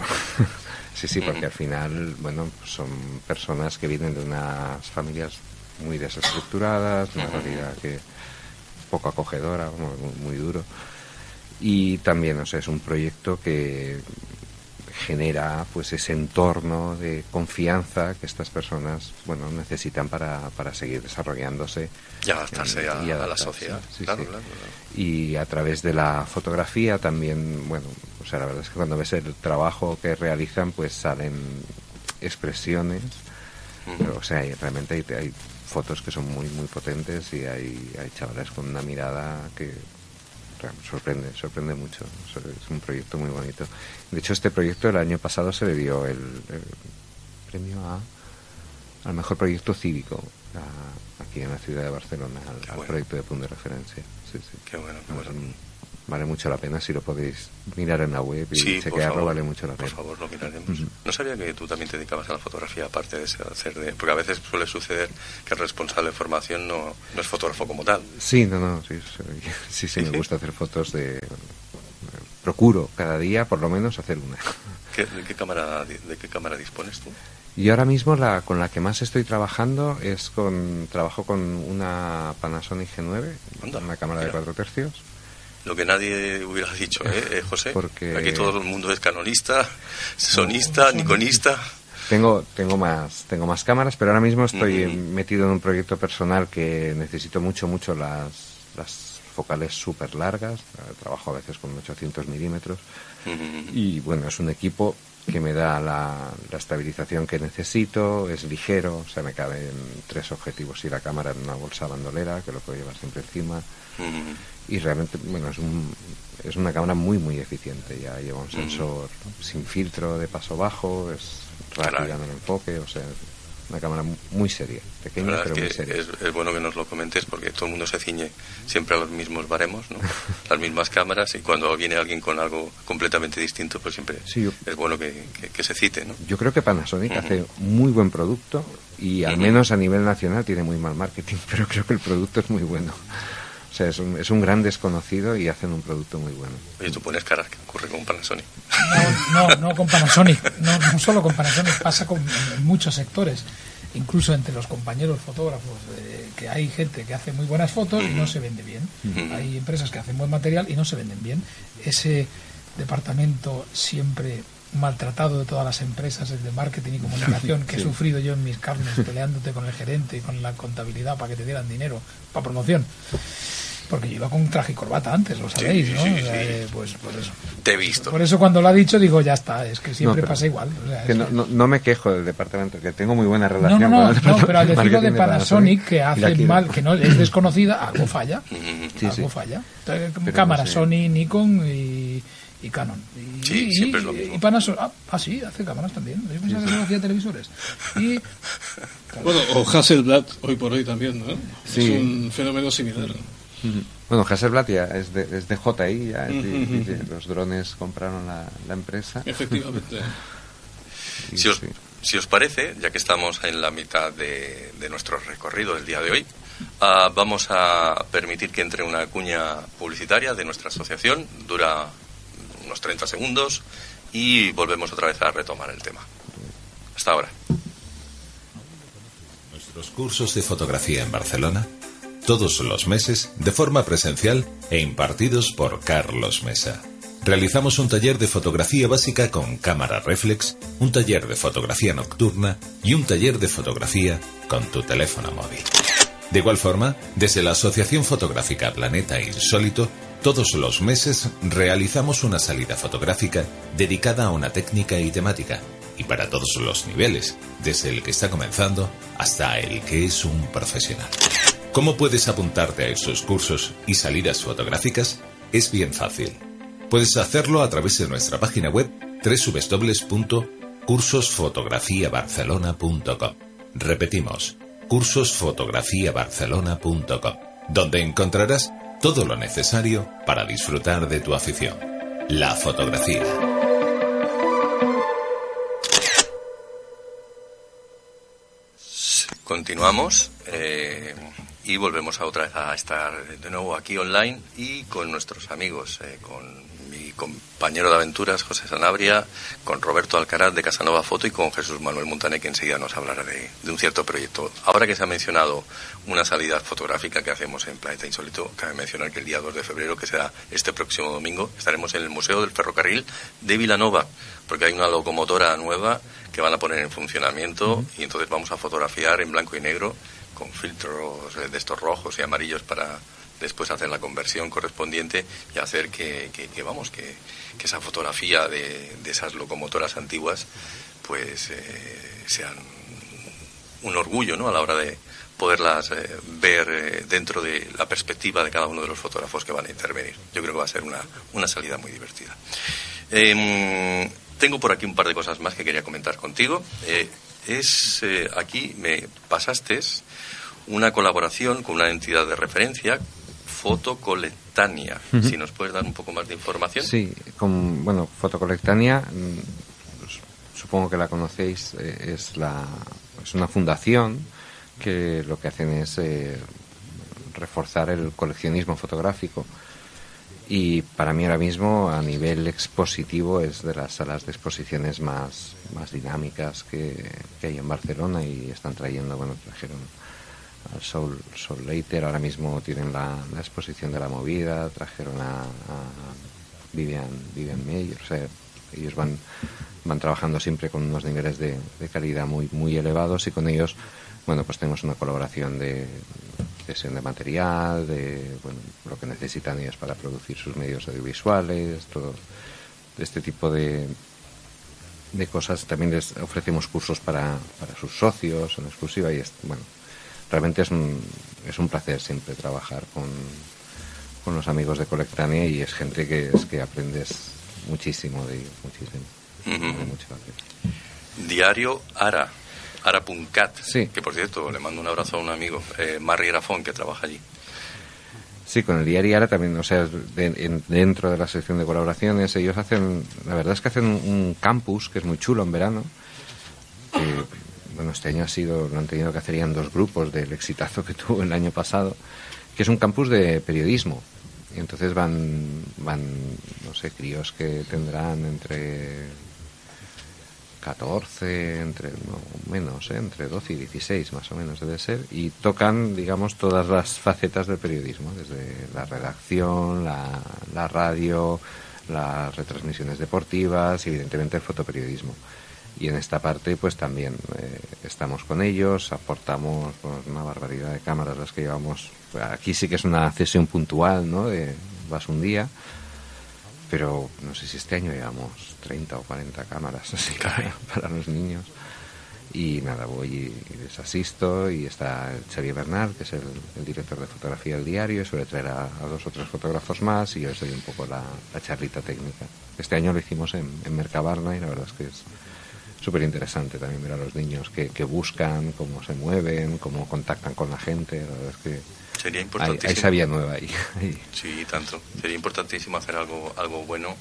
S3: sí, sí, porque al final, bueno, son personas que vienen de unas familias muy desestructuradas, una realidad que poco acogedora, muy, muy duro y también o sea, es un proyecto que genera pues ese entorno de confianza que estas personas bueno necesitan para, para seguir desarrollándose
S2: y adaptarse, a, la sociedad.
S3: y a través de la fotografía también bueno o sea la verdad es que cuando ves el trabajo que realizan pues salen expresiones o sea realmente hay, hay, fotos que son muy muy potentes y hay, hay chavales con una mirada que sorprende, sorprende mucho. Es un proyecto muy bonito. De hecho, este proyecto el año pasado se le dio el, premio a al mejor proyecto cívico aquí en la ciudad de Barcelona, al, proyecto de punto de referencia. Sí, sí.
S2: Qué bueno,
S3: vale mucho la pena si lo podéis mirar en la web y chequearlo, vale mucho la pena.
S2: Por favor, lo miraremos. No sabía que tú también te dedicabas a la fotografía, aparte de hacer de. Porque a veces suele suceder que el responsable de formación no, no es fotógrafo como tal.
S3: Sí, no, no, sí, sí, sí, me gusta hacer fotos de. Procuro cada día, por lo menos, hacer una.
S2: ¿Qué, de, qué cámara, de, qué cámara dispones tú?
S3: Y ahora mismo la con la que más estoy trabajando es con trabajo con una Panasonic G9, una cámara de 4 tercios
S2: lo que nadie hubiera dicho, ¿eh, eh José? Porque... Aquí todo el mundo es canonista, sonista, niconista.
S3: Tengo, tengo, más, tengo más cámaras, pero ahora mismo estoy metido en un proyecto personal que necesito mucho, mucho las, las focales súper largas. Trabajo a veces con 800 milímetros. Y bueno, es un equipo que me da la, la, estabilización que necesito, es ligero, o sea, me caben tres objetivos y la cámara en una bolsa bandolera, que lo puedo llevar siempre encima y realmente bueno es un es una cámara muy muy eficiente. Ya lleva un sensor sin filtro de paso bajo es rápida en el enfoque o sea una cámara muy seria pequeña pero muy seria.
S2: es, bueno que nos lo comentes porque todo el mundo se ciñe siempre a los mismos baremos ¿no? las mismas cámaras y cuando viene alguien con algo completamente distinto pues siempre es bueno que, que, se cite ¿no?
S3: yo creo que Panasonic hace muy buen producto y al menos a nivel nacional tiene muy mal marketing pero creo que el producto es muy bueno o sea, es un, es un gran desconocido y hacen un producto muy bueno.
S2: Oye, tú pones caras que ocurre con Panasonic.
S4: No, no, no con Panasonic. No, no solo con Panasonic, pasa con, en muchos sectores. Incluso entre los compañeros fotógrafos, eh, que hay gente que hace muy buenas fotos y no se vende bien. Hay empresas que hacen buen material y no se venden bien. Ese departamento siempre maltratado de todas las empresas de marketing y comunicación que he sufrido yo en mis carnes peleándote con el gerente y con la contabilidad para que te dieran dinero para promoción porque yo iba con traje y corbata antes, lo sabéis, ¿no? Eh, pues por eso.
S2: Te he visto.
S4: Por eso cuando lo ha dicho digo, ya está, es que siempre pasa igual.
S3: no, me quejo del departamento, que tengo muy buena relación
S4: no, no, no, pero al decirlo de Panasonic, que hace mal, que no es desconocida, algo falla. algo falla. cámara Sony, Nikon y y Canon.
S2: Y, sí, siempre es lo mismo.
S4: Y Panasonic, ah, ah, sí, hace cámaras también. Yo pensaba que no hacía televisores. Y,
S5: Bueno, o Hasselblad hoy por hoy también, ¿no? Sí. Es un fenómeno similar.
S3: Bueno, Hasselblad ya es de, es de JI, ya, los drones compraron la, la empresa.
S5: Efectivamente.
S2: si, os, si os parece, ya que estamos en la mitad de, de nuestro recorrido del día de hoy, uh, vamos a permitir que entre una cuña publicitaria de nuestra asociación. Dura unos 30 segundos y volvemos otra vez a retomar el tema. Hasta ahora.
S1: Nuestros cursos de fotografía en Barcelona todos los meses de forma presencial e impartidos por Carlos Mesa. Realizamos un taller de fotografía básica con cámara reflex, un taller de fotografía nocturna y un taller de fotografía con tu teléfono móvil. De igual forma, desde la Asociación Fotográfica Planeta Insólito, todos los meses realizamos una salida fotográfica dedicada a una técnica y temática, y para todos los niveles, desde el que está comenzando hasta el que es un profesional. ¿Cómo puedes apuntarte a esos cursos y salidas fotográficas? Es bien fácil Puedes hacerlo a través de nuestra página web www.cursosfotografiabarcelona.com. Repetimos, cursosfotografiabarcelona.com, donde encontrarás todo lo necesario para disfrutar de tu afición, la fotografía.
S2: Continuamos. Eh, y volvemos a otra vez a estar de nuevo aquí online y con nuestros amigos, eh, con compañero de aventuras José Sanabria, con Roberto Alcaraz de Casanova Foto y con Jesús Manuel Montané que enseguida nos hablará de, un cierto proyecto. Ahora que se ha mencionado una salida fotográfica que hacemos en Planeta Insólito, cabe mencionar que el día 2 de febrero, que será este próximo domingo, estaremos en el Museo del Ferrocarril de Vilanova, porque hay una locomotora nueva que van a poner en funcionamiento y entonces vamos a fotografiar en blanco y negro con filtros de estos rojos y amarillos para después hacer la conversión correspondiente y hacer que, vamos que, esa fotografía de, esas locomotoras antiguas pues eh, sean un orgullo ¿no? a la hora de poderlas eh, ver eh, dentro de la perspectiva de cada uno de los fotógrafos que van a intervenir. Yo creo que va a ser una, una salida muy divertida. Em, tengo por aquí un par de cosas más que quería comentar contigo. es aquí me pasaste una colaboración con una entidad de referencia, Fotocolectania. Si nos puedes dar un poco más de información.
S3: Sí, con, bueno, Fotocolectania, mm, supongo que la conocéis, eh, es, la, es una fundación que lo que hacen es eh, reforzar el coleccionismo fotográfico. Y para mí ahora mismo, a nivel expositivo, es de las salas de exposiciones más, más dinámicas que, que hay en Barcelona y están trayendo, bueno, trajeron Soul, Soul Later, ahora mismo tienen la, exposición de la movida, trajeron a, Vivian, Vivian Mayer, o sea, ellos van, van trabajando siempre con unos niveles de, calidad muy, muy elevados y con ellos, bueno, pues tenemos una colaboración de sesión de material, de bueno, lo que necesitan ellos para producir sus medios audiovisuales, todo este tipo de, de cosas. También les ofrecemos cursos para, para sus socios en exclusiva y es, bueno, realmente es un, es un placer siempre trabajar con, con los amigos de Colectania y es gente que es que aprendes muchísimo de ellos, muchísimo.
S2: Diario Ara, Ara.cat,
S3: sí.
S2: que por cierto le mando un abrazo a un amigo, eh, Marri Grafón, que trabaja allí.
S3: Sí, con el diario Ara también, o sea, dentro de la sección de colaboraciones, ellos hacen, la verdad es que hacen un, campus que es muy chulo en verano, bueno, este año ha sido, lo han tenido que hacer dos grupos del exitazo que tuvo el año pasado, que es un campus de periodismo. Y entonces van, van, no sé, críos que tendrán entre 14, entre, no, menos, ¿eh? entre 12 y 16 más o menos debe ser, y tocan, digamos, todas las facetas del periodismo, desde la redacción, la, la radio, las retransmisiones deportivas y evidentemente el fotoperiodismo y en esta parte pues también eh, estamos con ellos, aportamos pues, una barbaridad de cámaras las que llevamos. Aquí sí que es una cesión puntual, ¿no? De, vas un día, pero no sé si este año llevamos 30 o 40 cámaras así para, los niños. Y nada, voy y, les asisto y está Xavier Bernal, que es el, director de fotografía del diario, y suele traer a, dos o tres fotógrafos más y yo les doy un poco la, charlita técnica. Este año lo hicimos en, en Mercabarna y la verdad es que es, súper interesante también ver a los niños que, que, buscan, cómo se mueven, cómo contactan con la gente. La verdad es que
S2: Sería importantísimo.
S3: Hay, sabía nueva ahí,
S2: Sí, tanto. Sería importantísimo hacer algo, algo bueno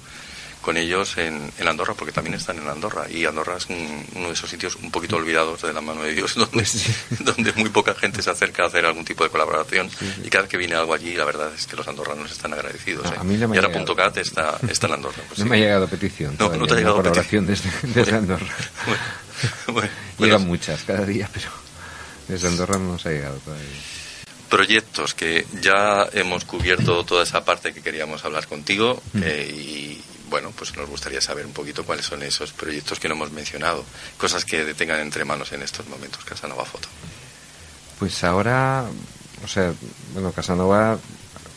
S2: con ellos en, en, Andorra, porque también están en Andorra. Y Andorra es uno de esos sitios un poquito olvidados de la mano de Dios, donde, donde muy poca gente se acerca a hacer algún tipo de colaboración. y cada vez que viene algo allí, la verdad es que los andorranos están agradecidos. ¿eh? y ahora Punto Cat está, está en Andorra.
S3: Pues no me ha llegado petición. No, no te ha llegado colaboración desde, desde Andorra. Llegan muchas cada día, pero desde Andorra no nos ha llegado todavía.
S2: proyectos que ya hemos cubierto toda esa parte que queríamos hablar contigo mm. eh, y bueno, pues nos gustaría saber un poquito cuáles son esos proyectos que no hemos mencionado, cosas que tengan entre manos en estos momentos Casanova Foto.
S3: Pues ahora, o sea, bueno, Casanova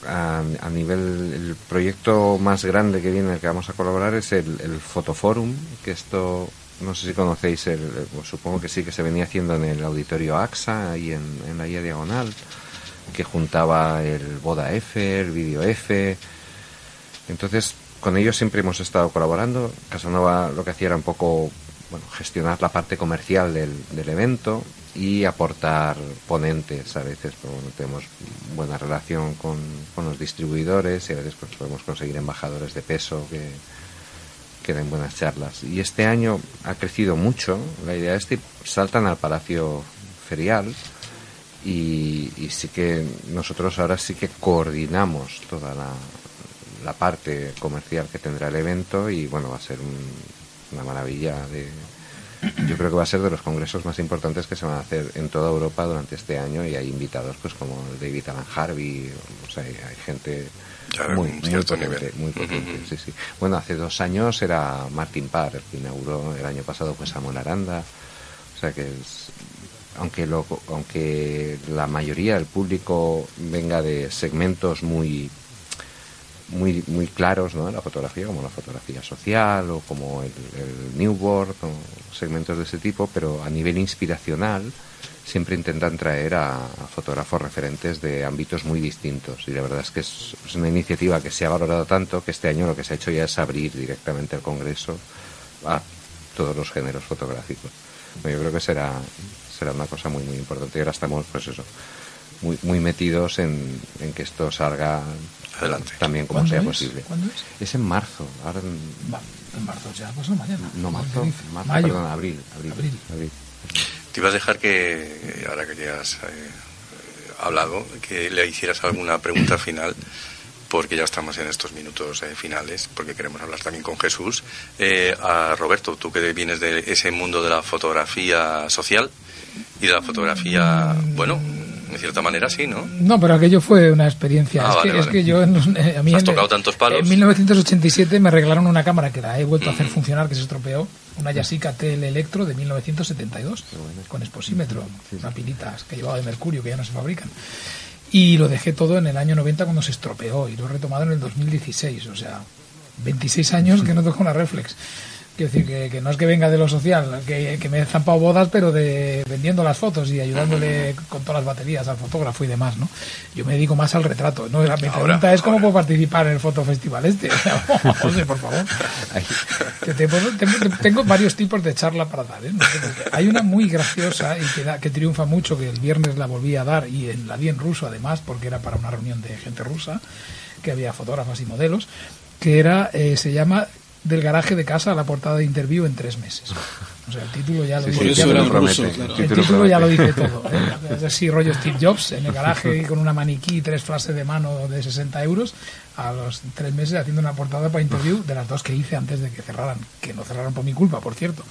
S3: a, nivel, el proyecto más grande que viene, el que vamos a colaborar es el, el Fotoforum, que esto no sé si conocéis, el, supongo que sí, que se venía haciendo en el auditorio AXA, ahí en, en la guía diagonal, que juntaba el Boda F, el Video F. Entonces, con ellos siempre hemos estado colaborando. Casanova lo que hacía era un poco bueno, gestionar la parte comercial del, del evento y aportar ponentes a veces. Pero bueno, tenemos buena relación con, los distribuidores y a veces pues, podemos conseguir embajadores de peso que, que den buenas charlas. Y este año ha crecido mucho. La idea es que saltan al Palacio Ferial y, sí que nosotros ahora sí que coordinamos toda la, la, parte comercial que tendrá el evento y bueno, va a ser una maravilla de... Yo creo que va a ser de los congresos más importantes que se van a hacer en toda Europa durante este año y hay invitados pues como David Alan Harvey, o sea, hay gente muy, muy potente, muy potente, sí, sí. Bueno, hace dos años era Martin Parr, el que inauguró, el año pasado fue Samuel Aranda, o sea que es, aunque, lo, aunque la mayoría del público venga de segmentos muy muy muy claros ¿no? la fotografía como la fotografía social o como el, el New World o segmentos de ese tipo pero a nivel inspiracional siempre intentan traer a, fotógrafos referentes de ámbitos muy distintos. Y la verdad es que es, una iniciativa que se ha valorado tanto que este año lo que se ha hecho ya es abrir directamente el Congreso a todos los géneros fotográficos. yo creo que será, será una cosa muy, muy importante. Y ahora estamos, pues eso, muy, muy metidos en, en que esto salga
S2: Adelante.
S3: también como sea posible.
S4: ¿Cuándo
S3: es? Es en marzo. Ahora
S4: en... marzo ya, pues no mañana.
S3: No, marzo, marzo perdón, abril. abril. abril.
S2: Te iba a dejar que, ahora que ya has eh, hablado, que le hicieras alguna pregunta final, porque ya estamos en estos minutos eh, finales, porque queremos hablar también con Jesús. Eh, a Roberto, tú que vienes de ese mundo de la fotografía social y de la fotografía, bueno, de cierta manera sí, ¿no?
S4: No, pero aquello fue una experiencia. Ah, es, que, yo,
S2: a mí ¿Has tocado tantos palos?
S4: En 1987 me regalaron una cámara que la he vuelto a hacer funcionar, que se estropeó, una Yasica TL Electro de 1972, con exposímetro, una pilitas que llevaba de mercurio, que ya no se fabrican. Y lo dejé todo en el año 90 cuando se estropeó, y lo he retomado en el 2016, o sea, 26 años que no toco una reflex. Quiero decir que, que, no es que venga de lo social, que, que me he zampado bodas, pero de vendiendo las fotos y ayudándole con todas las baterías al fotógrafo y demás, ¿no? Yo me dedico más al retrato, ¿no? La, mi pregunta es cómo puedo participar en el fotofestival este. José, por favor. tengo, varios tipos de charla para dar, ¿eh? Hay una muy graciosa y que, que triunfa mucho, que el viernes la volví a dar y en, la di en ruso además, porque era para una reunión de gente rusa, que había fotógrafas y modelos, que era, eh, se llama del garaje de casa a la portada de interview en tres meses. O sea, el título ya lo dice, El título ya lo dice todo. ¿eh? Es así, rollo Steve Jobs, en el garaje con una maniquí y tres frases de mano de 60 euros, a los tres meses haciendo una portada para interview de las dos que hice antes de que cerraran, que no cerraron por mi culpa, por cierto.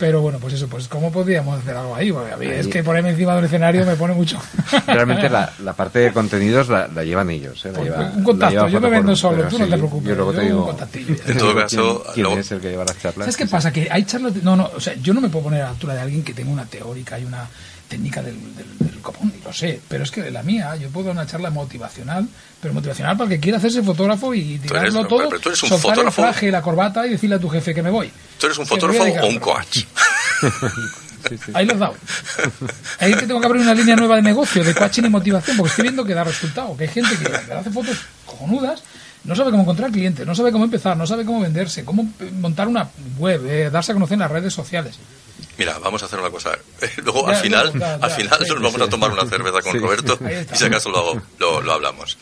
S4: Pero bueno, pues eso, pues ¿cómo podríamos hacer algo ahí? Porque a mí es que ponerme encima del escenario me pone mucho.
S3: Realmente la, la parte de contenidos la, la llevan ellos. ¿eh? La
S4: pues, un contacto, yo me vendo solo, tú no te preocupes.
S3: Yo luego te digo.
S2: En todo caso,
S3: ¿quién, es el que lleva las charlas?
S4: ¿Sabes qué pasa? Que hay charlas. no, no, o sea, yo no me puedo poner a la altura de alguien que tenga una teórica y una técnica del, del, del copón, lo sé, pero es que de la mía, yo puedo dar una charla motivacional, pero motivacional para el que quiera hacerse fotógrafo y tirarlo todo,
S2: pero tú eres un fotógrafo.
S4: el traje, la corbata y decirle a tu jefe que me voy.
S2: ¿Tú eres un fotógrafo o un coach?
S4: Ahí lo has dado. Ahí que tengo que abrir una línea nueva de negocio, de coaching y motivación, porque estoy viendo que da resultado. Que hay gente que hace fotos cojonudas, no sabe cómo encontrar clientes, no sabe cómo empezar, no sabe cómo venderse, cómo montar una web, eh, darse a conocer en las redes sociales.
S2: Mira, vamos a hacer una cosa. Luego, al final, al final nos vamos a tomar una cerveza con Roberto y si acaso lo, lo, lo, hablamos.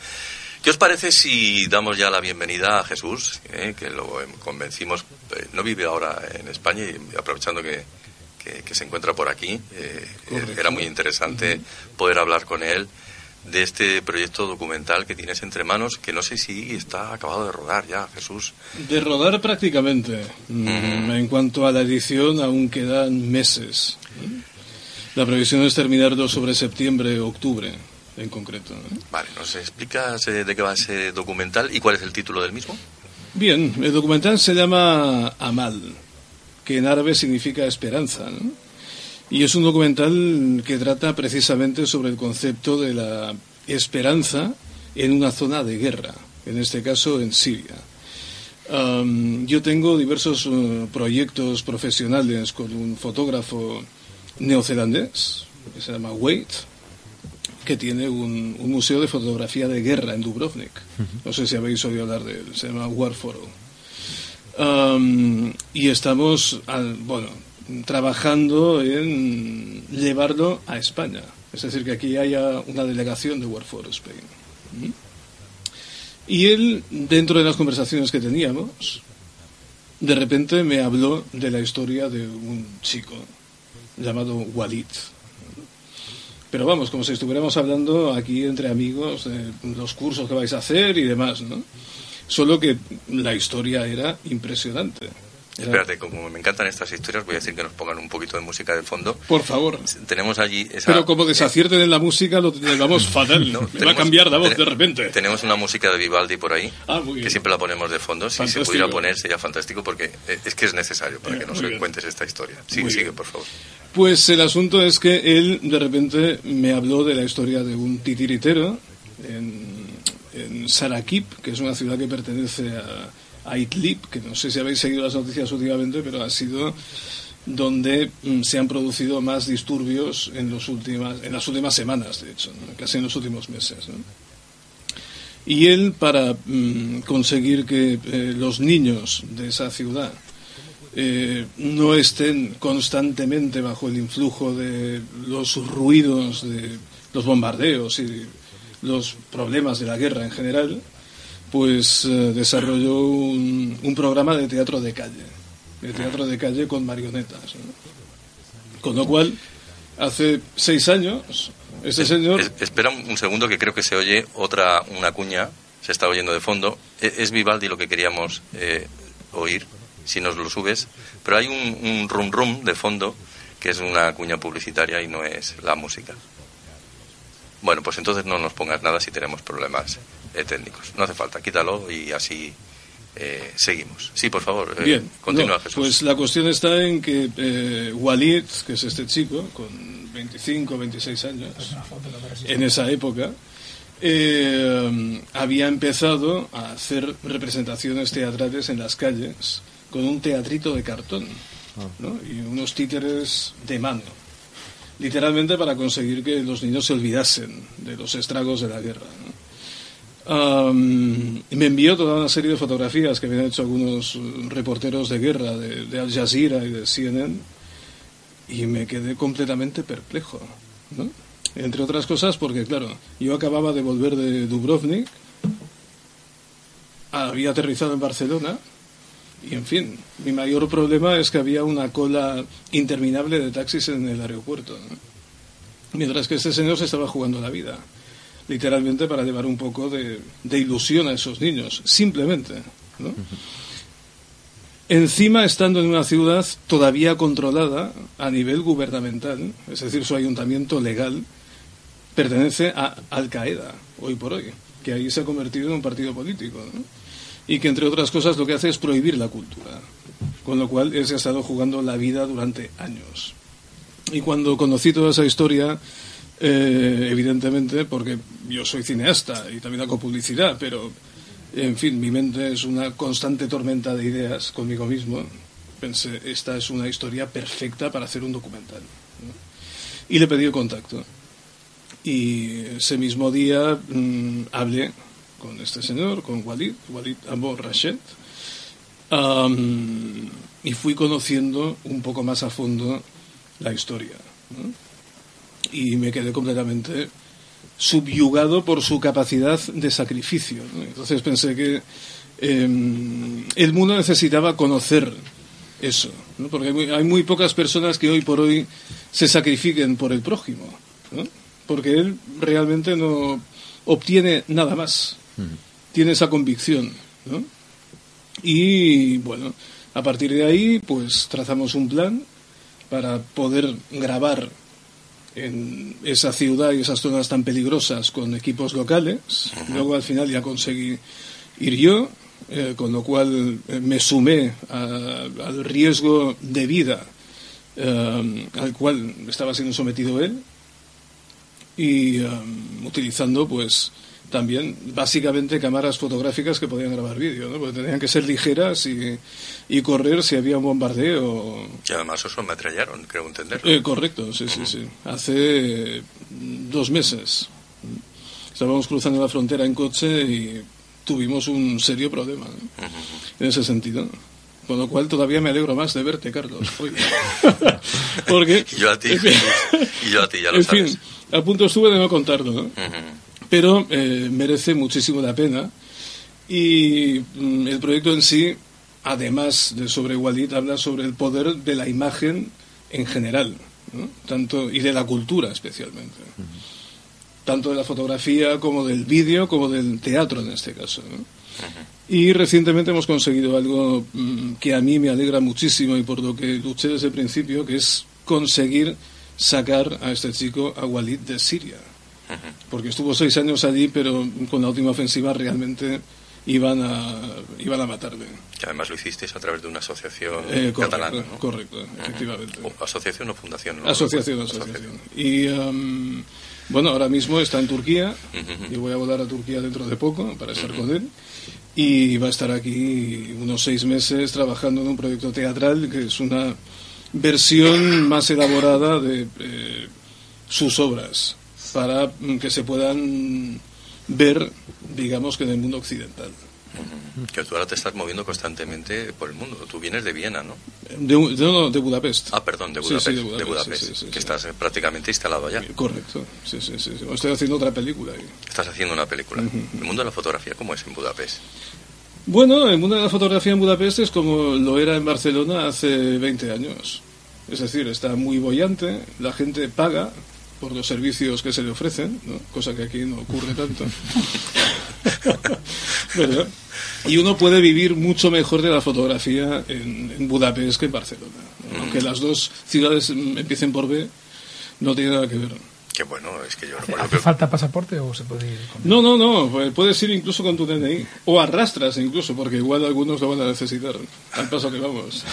S2: ¿Qué os parece si damos ya la bienvenida a Jesús, eh, que lo convencimos, eh, no vive ahora en España y aprovechando que, que, se encuentra por aquí. Eh, era muy interesante poder hablar con él de este proyecto documental que tienes entre manos, que no sé si está acabado de rodar ya, Jesús.
S5: De rodar prácticamente. Mm, en cuanto a la edición, aún quedan meses. La previsión es terminarlo sobre septiembre, octubre. en concreto.
S2: Vale, ¿nos explicas de qué va ese documental y cuál es el título del mismo?
S5: Bien, el documental se llama Amal, que en árabe significa esperanza. Y es un documental que trata precisamente sobre el concepto de la esperanza en una zona de guerra, en este caso en Siria. yo tengo diversos uh, proyectos profesionales con un fotógrafo neozelandés que se llama Wade, que tiene un, museo de fotografía de guerra en Dubrovnik. No sé si habéis oído hablar de él, se llama War y estamos, bueno, trabajando en llevarlo a España. Es decir, que aquí haya una delegación de War for Spain. Y él, dentro de las conversaciones que teníamos, de repente me habló de la historia de un chico llamado Walid. Pero vamos, como si estuviéramos hablando aquí entre amigos de los cursos que vais a hacer y demás, ¿no? Solo que la historia era impresionante.
S2: Espérate, como me encantan estas historias, voy a decir que nos pongan un poquito de música de fondo.
S5: Por favor.
S2: Tenemos allí
S5: Pero como desacierten en la música, lo vamos fatal. No, va a cambiar la voz de repente.
S2: Tenemos una música de Vivaldi por ahí, ah, que siempre la ponemos de fondo. Si se pudiera poner sería fantástico porque es que es necesario para que nos cuentes esta historia. Sigue, sigue, por favor.
S5: Pues el asunto es que él de repente me habló de la historia de un titiritero en, en Sarakip, que es una ciudad que pertenece a a que no sé si habéis seguido las noticias últimamente, pero ha sido donde mm, se han producido más disturbios en, los últimas, en las últimas semanas, de hecho, casi en los últimos meses. Y él, para mm, conseguir que eh, los niños de esa ciudad eh, no estén constantemente bajo el influjo de los ruidos de los bombardeos y los problemas de la guerra en general, pues eh, desarrolló un, programa de teatro de calle, de teatro de calle con marionetas. Con lo cual, hace seis años, ese señor...
S2: espera un segundo que creo que se oye otra, una cuña, se está oyendo de fondo. E, es, Vivaldi lo que queríamos eh, oír, si nos lo subes, pero hay un, un rum rum de fondo que es una cuña publicitaria y no es la música. Bueno, pues entonces no nos pongas nada si tenemos problemas eh, técnicos. No hace falta, quítalo y así eh, seguimos. Sí, por favor,
S5: eh, Bien, continúa Jesús. Pues la cuestión está en que Walid, que es este chico, con 25, 26 años, en esa época, había empezado a hacer representaciones teatrales en las calles con un teatrito de cartón ah. y unos títeres de mano literalmente para conseguir que los niños se olvidasen de los estragos de la guerra. me envió toda una serie de fotografías que habían hecho algunos reporteros de guerra de, Al Jazeera y de CNN y me quedé completamente perplejo. Entre otras cosas porque, claro, yo acababa de volver de Dubrovnik, había aterrizado en Barcelona y en fin, mi mayor problema es que había una cola interminable de taxis en el aeropuerto. Mientras que este señor se estaba jugando la vida, literalmente para llevar un poco de, ilusión a esos niños, simplemente. Encima, estando en una ciudad todavía controlada a nivel gubernamental, es decir, su ayuntamiento legal, pertenece a Al Qaeda, hoy por hoy, que ahí se ha convertido en un partido político y que entre otras cosas lo que hace es prohibir la cultura, con lo cual él se ha estado jugando la vida durante años. Y cuando conocí toda esa historia, eh, evidentemente, porque yo soy cineasta y también hago publicidad, pero en fin, mi mente es una constante tormenta de ideas conmigo mismo. Pensé, esta es una historia perfecta para hacer un documental. Y le pedí el contacto. Y ese mismo día mm, hablé con este señor, con Walid, Walid Abu Rashid, y fui conociendo un poco más a fondo la historia. Y me quedé completamente subyugado por su capacidad de sacrificio. Entonces pensé que em, el mundo necesitaba conocer eso, porque hay muy, hay muy, pocas personas que hoy por hoy se sacrifiquen por el prójimo, porque él realmente no obtiene nada más tiene esa convicción. ¿no? Y bueno, a partir de ahí, pues trazamos un plan para poder grabar en esa ciudad y esas zonas tan peligrosas con equipos locales. Luego al final ya conseguí ir yo, eh, con lo cual eh, me sumé al riesgo de vida eh, al cual estaba siendo sometido él y utilizando pues también básicamente cámaras fotográficas que podían grabar vídeo, ¿no? porque tenían que ser ligeras y, y, correr si había un bombardeo.
S2: Y además eso me atrayaron, creo entender.
S5: Eh, correcto, sí, sí, sí. Hace dos meses estábamos cruzando la frontera en coche y tuvimos un serio problema en ese sentido. Con lo cual todavía me alegro más de verte, Carlos.
S2: Porque... yo a ti. y yo a ti, ya lo en
S5: sabes. fin, a punto estuve de no contarlo, ¿no? Pero eh, merece muchísimo la pena. Y mm, el proyecto en sí, además de sobre Walid, habla sobre el poder de la imagen en general, tanto y de la cultura especialmente, tanto de la fotografía como del vídeo, como del teatro en este caso. Y recientemente hemos conseguido algo mm, que a mí me alegra muchísimo y por lo que luché desde el principio, que es conseguir sacar a este chico, a Walid, de Siria porque estuvo seis años allí, pero con la última ofensiva realmente iban a, iban a matarle.
S2: Que además lo hicisteis a través de una asociación eh, catalana,
S5: Correcto, efectivamente.
S2: asociación o fundación,
S5: Asociación, asociación. Y um, bueno, ahora mismo está en Turquía y voy a volar a Turquía dentro de poco para estar con él. Y va a estar aquí unos seis meses trabajando en un proyecto teatral que es una versión más elaborada de eh, sus obras para que se puedan ver, digamos, que en el mundo occidental.
S2: Que tú ahora te estás moviendo constantemente por el mundo. Tú vienes de Viena, ¿no?
S5: De, de, Budapest.
S2: Ah, perdón, de Budapest. de Budapest, que estás prácticamente instalado allá.
S5: Correcto. Sí, sí, sí. Estoy haciendo otra película ahí.
S2: Estás haciendo una película. ¿El mundo de la fotografía cómo es en Budapest?
S5: Bueno, el mundo de la fotografía en Budapest es como lo era en Barcelona hace 20 años. Es decir, está muy bollante, la gente paga por los servicios que se le ofrecen, cosa que aquí no ocurre tanto. Y uno puede vivir mucho mejor de la fotografía en, Budapest que en Barcelona. Aunque las dos ciudades empiecen por B, no tiene nada que ver
S2: bueno, es que yo
S4: ¿Hace, falta pasaporte o se puede ir
S5: con No, no, no, pues puedes ir incluso con tu DNI. O arrastras incluso, porque igual algunos lo van a necesitar. Al paso que vamos.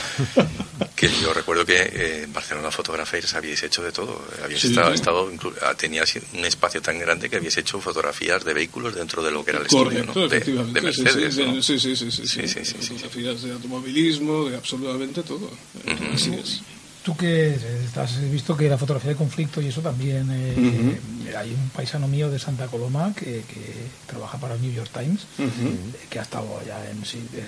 S2: que yo recuerdo que eh, en Barcelona Photographers habíais hecho de todo. Habíais estado, ah, tenías un espacio tan grande que habíais hecho fotografías de vehículos dentro de lo que era el estudio, ¿no? de, de, Mercedes.
S5: Sí, sí, sí, sí, Fotografías de automovilismo, de absolutamente todo. Así es.
S4: Tú que has visto que la fotografía de conflicto y eso también eh, hay un paisano mío de Santa Coloma que, trabaja para el New York Times que ha estado allá en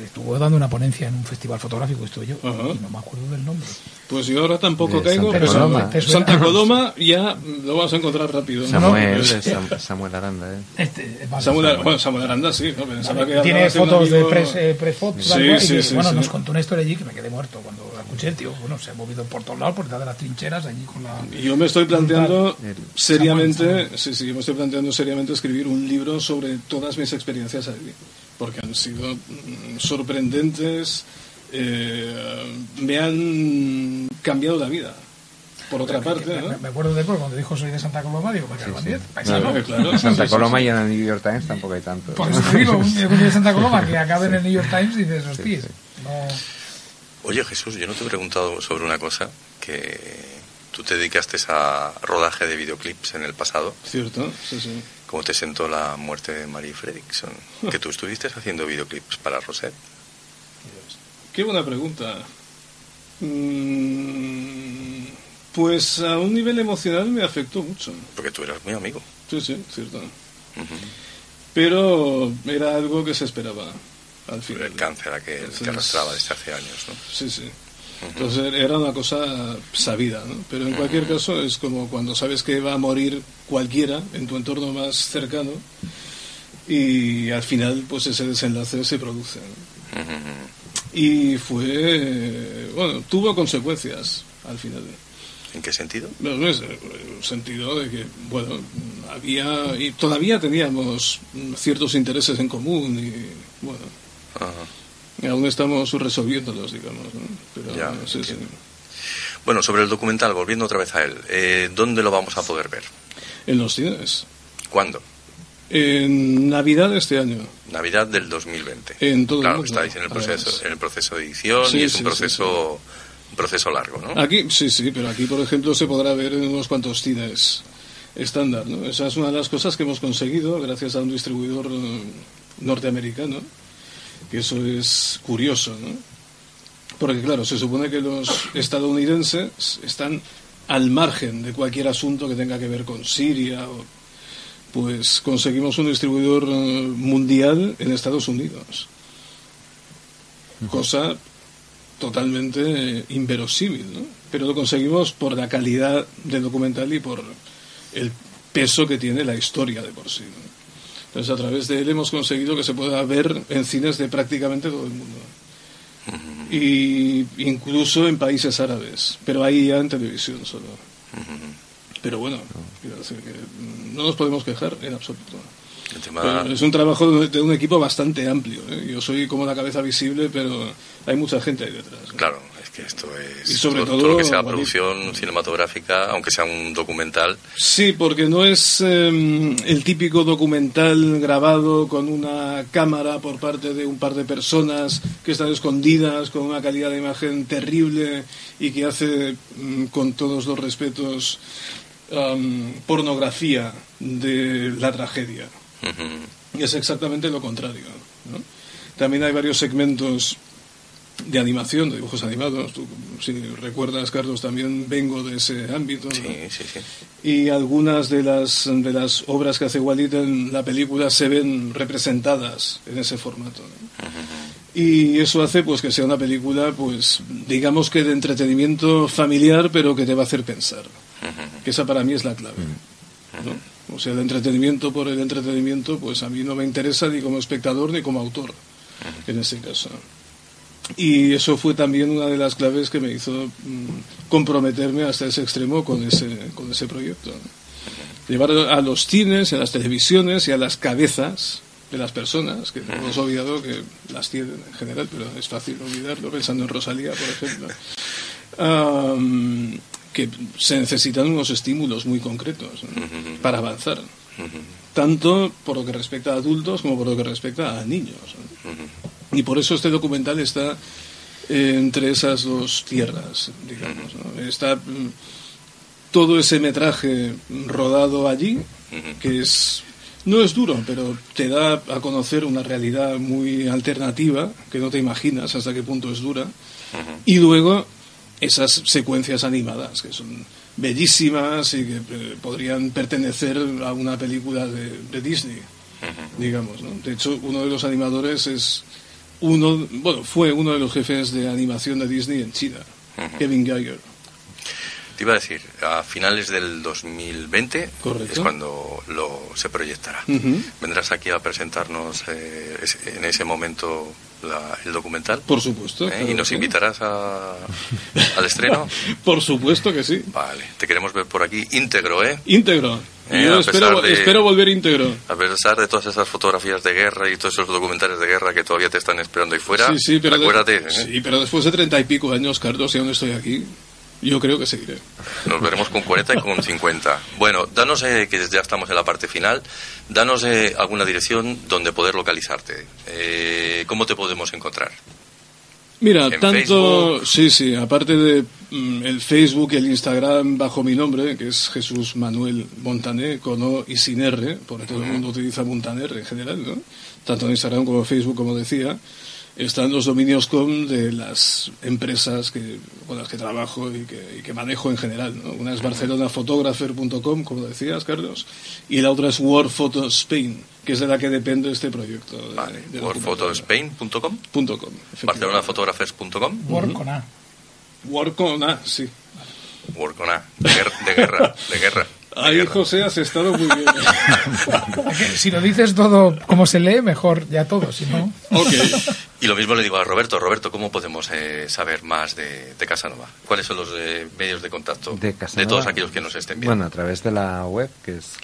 S4: estuvo dando una ponencia en un festival fotográfico estuve yo y no me acuerdo del nombre.
S5: Pues yo ahora tampoco caigo Santa pero Coloma. Santa Coloma ya lo vas a encontrar rápido
S3: Samuel, Samuel Aranda ¿eh?
S5: este, Samuel, bueno, Samuel Aranda sí
S4: tiene fotos de prefotos sí, sí, sí, bueno nos contó una historia allí que me quedé muerto cuando la escuché tío bueno se ha movido por todos lados por detrás de las trincheras allí con la
S5: yo me estoy planteando seriamente sí sí yo me estoy planteando seriamente escribir un libro sobre todas mis experiencias allí porque han sido mm, sorprendentes eh, me han cambiado la vida. Por otra parte,
S4: me, acuerdo de cuando dijo soy de Santa Coloma, digo, me cago en 10.
S3: Claro, Santa Coloma y en el New York Times tampoco hay tanto.
S4: Por eso te digo, un de Santa Coloma que acabe en el New York Times y dices, hostia, no...
S2: Oye Jesús, yo no te he preguntado sobre una cosa que tú te dedicaste a rodaje de videoclips en el pasado.
S5: Cierto, sí, sí.
S2: ¿Cómo te sentó la muerte de Marie Fredrickson? que tú estuviste haciendo videoclips para Rosette.
S5: Qué buena pregunta. Mm, pues a un nivel emocional me afectó mucho.
S2: Porque tú eras muy amigo.
S5: Sí, sí, cierto. Pero era algo que se esperaba al final.
S2: El cáncer que, que arrastraba desde hace años, ¿no?
S5: Sí, sí. Entonces era una cosa sabida, ¿no? Pero en cualquier caso es como cuando sabes que va a morir cualquiera en tu entorno más cercano y al final pues ese desenlace se produce. ¿no? y fue, bueno, tuvo consecuencias al final.
S2: ¿En qué sentido?
S5: en el sentido de que, bueno, había, y todavía teníamos ciertos intereses en común y, bueno, aún estamos resolviéndolos, digamos, ¿no? Pero,
S2: ya,
S5: sí,
S2: Bueno, sobre el documental, volviendo otra vez a él, eh, ¿dónde lo vamos a poder ver?
S5: En los cines.
S2: ¿Cuándo?
S5: En Navidad de este año.
S2: Navidad del 2020.
S5: En todo
S2: claro,
S5: el mundo,
S2: estáis en el proceso, en el proceso de edición y es un proceso, un proceso largo, ¿no?
S5: Aquí, sí, sí, pero aquí, por ejemplo, se podrá ver en unos cuantos cines estándar, ¿no? Esa es una de las cosas que hemos conseguido gracias a un distribuidor eh, norteamericano, que eso es curioso, ¿no? Porque, claro, se supone que los estadounidenses están al margen de cualquier asunto que tenga que ver con Siria pues conseguimos un distribuidor eh, mundial en Estados Unidos. Cosa totalmente eh, inverosímil, ¿no? Pero lo conseguimos por la calidad del documental y por el peso que tiene la historia de por sí. Entonces, a través de él hemos conseguido que se pueda ver en cines de prácticamente todo el mundo. Y incluso en países árabes, pero ahí ya en televisión solo. Pero bueno, no nos podemos quejar en absoluto. Es un trabajo de un equipo bastante amplio. ¿eh? Yo soy como la cabeza visible, pero hay mucha gente ahí detrás.
S2: Claro, que esto es. Y sobre todo, lo que sea producción cinematográfica, aunque sea un documental.
S5: Sí, porque no es em, el típico documental grabado con una cámara por parte de un par de personas que están escondidas, con una calidad de imagen terrible y que hace, mm, con todos los respetos, pornografía de la tragedia. Y es exactamente lo contrario. También hay varios segmentos de animación, de dibujos animados. si recuerdas, Carlos, también vengo de ese ámbito. Y algunas de las, de las obras que hace Walid en la película se ven representadas en ese formato. Y eso hace pues que sea una película, pues digamos que de entretenimiento familiar, pero que te va a hacer pensar. Que esa para mí es la clave. O sea, el entretenimiento por el entretenimiento, pues a mí no me interesa ni como espectador ni como autor, en ese caso. Y eso fue también una de las claves que me hizo mm, comprometerme hasta ese extremo con ese, con ese proyecto. Llevar a los cines, a las televisiones y a las cabezas de las personas, que hemos olvidado que las tienen en general, pero es fácil olvidarlo pensando en Rosalía, por ejemplo que se necesitan unos estímulos muy concretos para avanzar. Tanto por lo que respecta a adultos como por lo que respecta a niños. Y por eso este documental está entre esas dos tierras, digamos. Está mm, todo ese metraje rodado allí, que es no es duro, pero te da a conocer una realidad muy alternativa que no te imaginas hasta qué punto es dura. Y luego esas secuencias animadas que son bellísimas y que eh, podrían pertenecer a una película de, Disney, digamos. ¿no? De hecho, uno de los animadores es uno, bueno, fue uno de los jefes de animación de Disney en China, Kevin Geiger.
S2: Te iba a decir, a finales del 2020 es cuando lo se proyectará. ¿Vendrás aquí a presentarnos eh, en ese momento el documental?
S5: Por supuesto.
S2: ¿Eh? ¿Y nos invitarás a, al estreno?
S5: Por supuesto que sí.
S2: Vale, te queremos ver por aquí íntegro, ¿eh?
S5: Íntegro. ¿Eh? Yo espero, espero, volver íntegro.
S2: A pesar de todas esas fotografías de guerra y todos esos documentales de guerra que todavía te están esperando ahí fuera,
S5: sí, sí, pero
S2: acuérdate.
S5: ¿eh? Sí, pero después de treinta y pico años, Carlos, y aún estoy aquí, yo creo que seguiré.
S2: Nos veremos con 40 y con 50. Bueno, danos, eh, que ya estamos en la parte final, danos eh, alguna dirección donde poder localizarte. Eh, ¿Cómo te podemos encontrar?
S5: Mira, tanto, sí, sí, aparte de mm, el Facebook y el Instagram bajo mi nombre, que es Jesús Manuel Montané, con O y sin R, porque todo el mundo utiliza Montaner en general, ¿no? Tanto en Instagram como en Facebook, como decía están los dominios com de las empresas que, con las que trabajo y que, manejo en general. Una es barcelonaphotographer.com, como decías, Carlos, y la otra es World Spain, que es de la que depende este proyecto.
S2: Vale, worldphotospain.com. barcelonafotographers.com.
S4: World con A.
S5: World con A, sí.
S2: World con A, de guerra, de guerra.
S5: Ahí, José, has estado muy bien.
S4: si lo dices todo como se lee, mejor ya todo, si no.
S5: Ok.
S2: Y lo mismo le digo a Roberto. Roberto, ¿cómo podemos eh, saber más de, Casanova? ¿Cuáles son los eh, medios de contacto de, todos aquellos que nos estén viendo?
S3: Bueno, a través de la web, que es,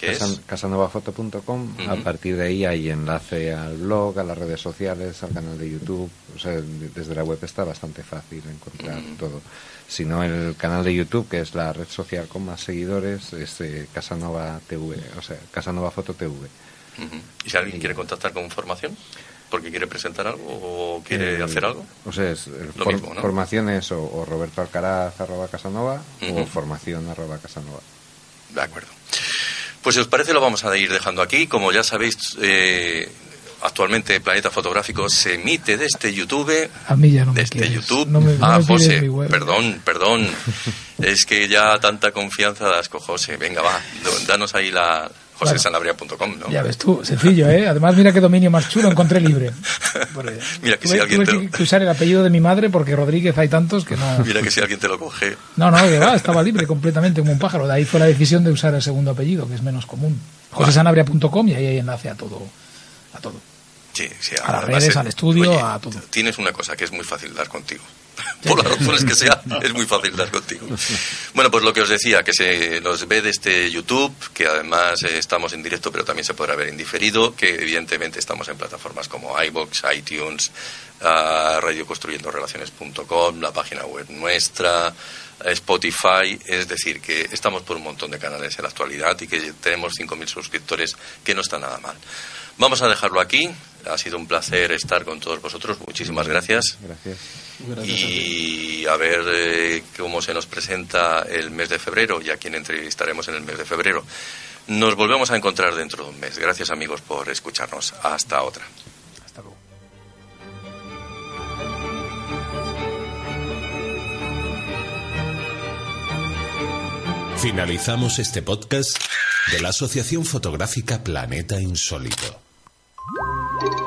S3: casanovafoto.com. A partir de ahí hay enlace al blog, a las redes sociales, al canal de YouTube. O sea, desde la web está bastante fácil encontrar todo. Si no, el canal de YouTube, que es la red social con más seguidores, es eh, Casanova TV, o sea, Casanova Foto TV.
S2: ¿Y si alguien quiere contactar con información? porque quiere presentar algo o quiere hacer algo.
S3: O sea, es Lo mismo, formaciones o, Roberto Alcaraz arroba Casanova o formación arroba Casanova.
S2: De acuerdo. Pues si os parece lo vamos a ir dejando aquí. Como ya sabéis, eh, actualmente Planeta Fotográfico se emite desde YouTube.
S4: A mí ya no
S2: Desde YouTube. No me, ah, José, perdón, perdón. es que ya tanta confianza das con José. Venga, va, danos ahí la, josesanabria.com, ¿no?
S4: Ya ves tú, sencillo, ¿eh? Además, mira qué dominio más chulo encontré libre.
S2: mira que si alguien
S4: tuve que usar el apellido de mi madre porque Rodríguez hay tantos que no...
S2: Mira que si alguien te lo coge...
S4: No, no, que va, estaba libre completamente como un pájaro. De ahí fue la decisión de usar el segundo apellido, que es menos común. josesanabria.com y ahí hay enlace a todo. A todo.
S2: Sí, sí,
S4: a, las redes, al estudio, a todo.
S2: Tienes una cosa que es muy fácil dar contigo. Por las razones que sea, es muy fácil dar contigo. Bueno, pues lo que os decía, que se nos ve desde YouTube, que además eh, estamos en directo, pero también se podrá ver en diferido, que evidentemente estamos en plataformas como iBox, iTunes, uh, radioconstruyendorelaciones.com, la página web nuestra, Spotify, es decir, que estamos por un montón de canales en la actualidad y que tenemos 5.000 suscriptores, que no está nada mal. Vamos a dejarlo aquí. Ha sido un placer estar con todos vosotros. Muchísimas gracias.
S3: Gracias.
S2: y a ver eh, cómo se nos presenta el mes de febrero y a quién entrevistaremos en el mes de febrero. Nos volvemos a encontrar dentro de un mes. Gracias amigos por escucharnos. Hasta otra.
S4: Hasta luego.
S1: Finalizamos este podcast de la Asociación Fotográfica Planeta Insólito. Thank you.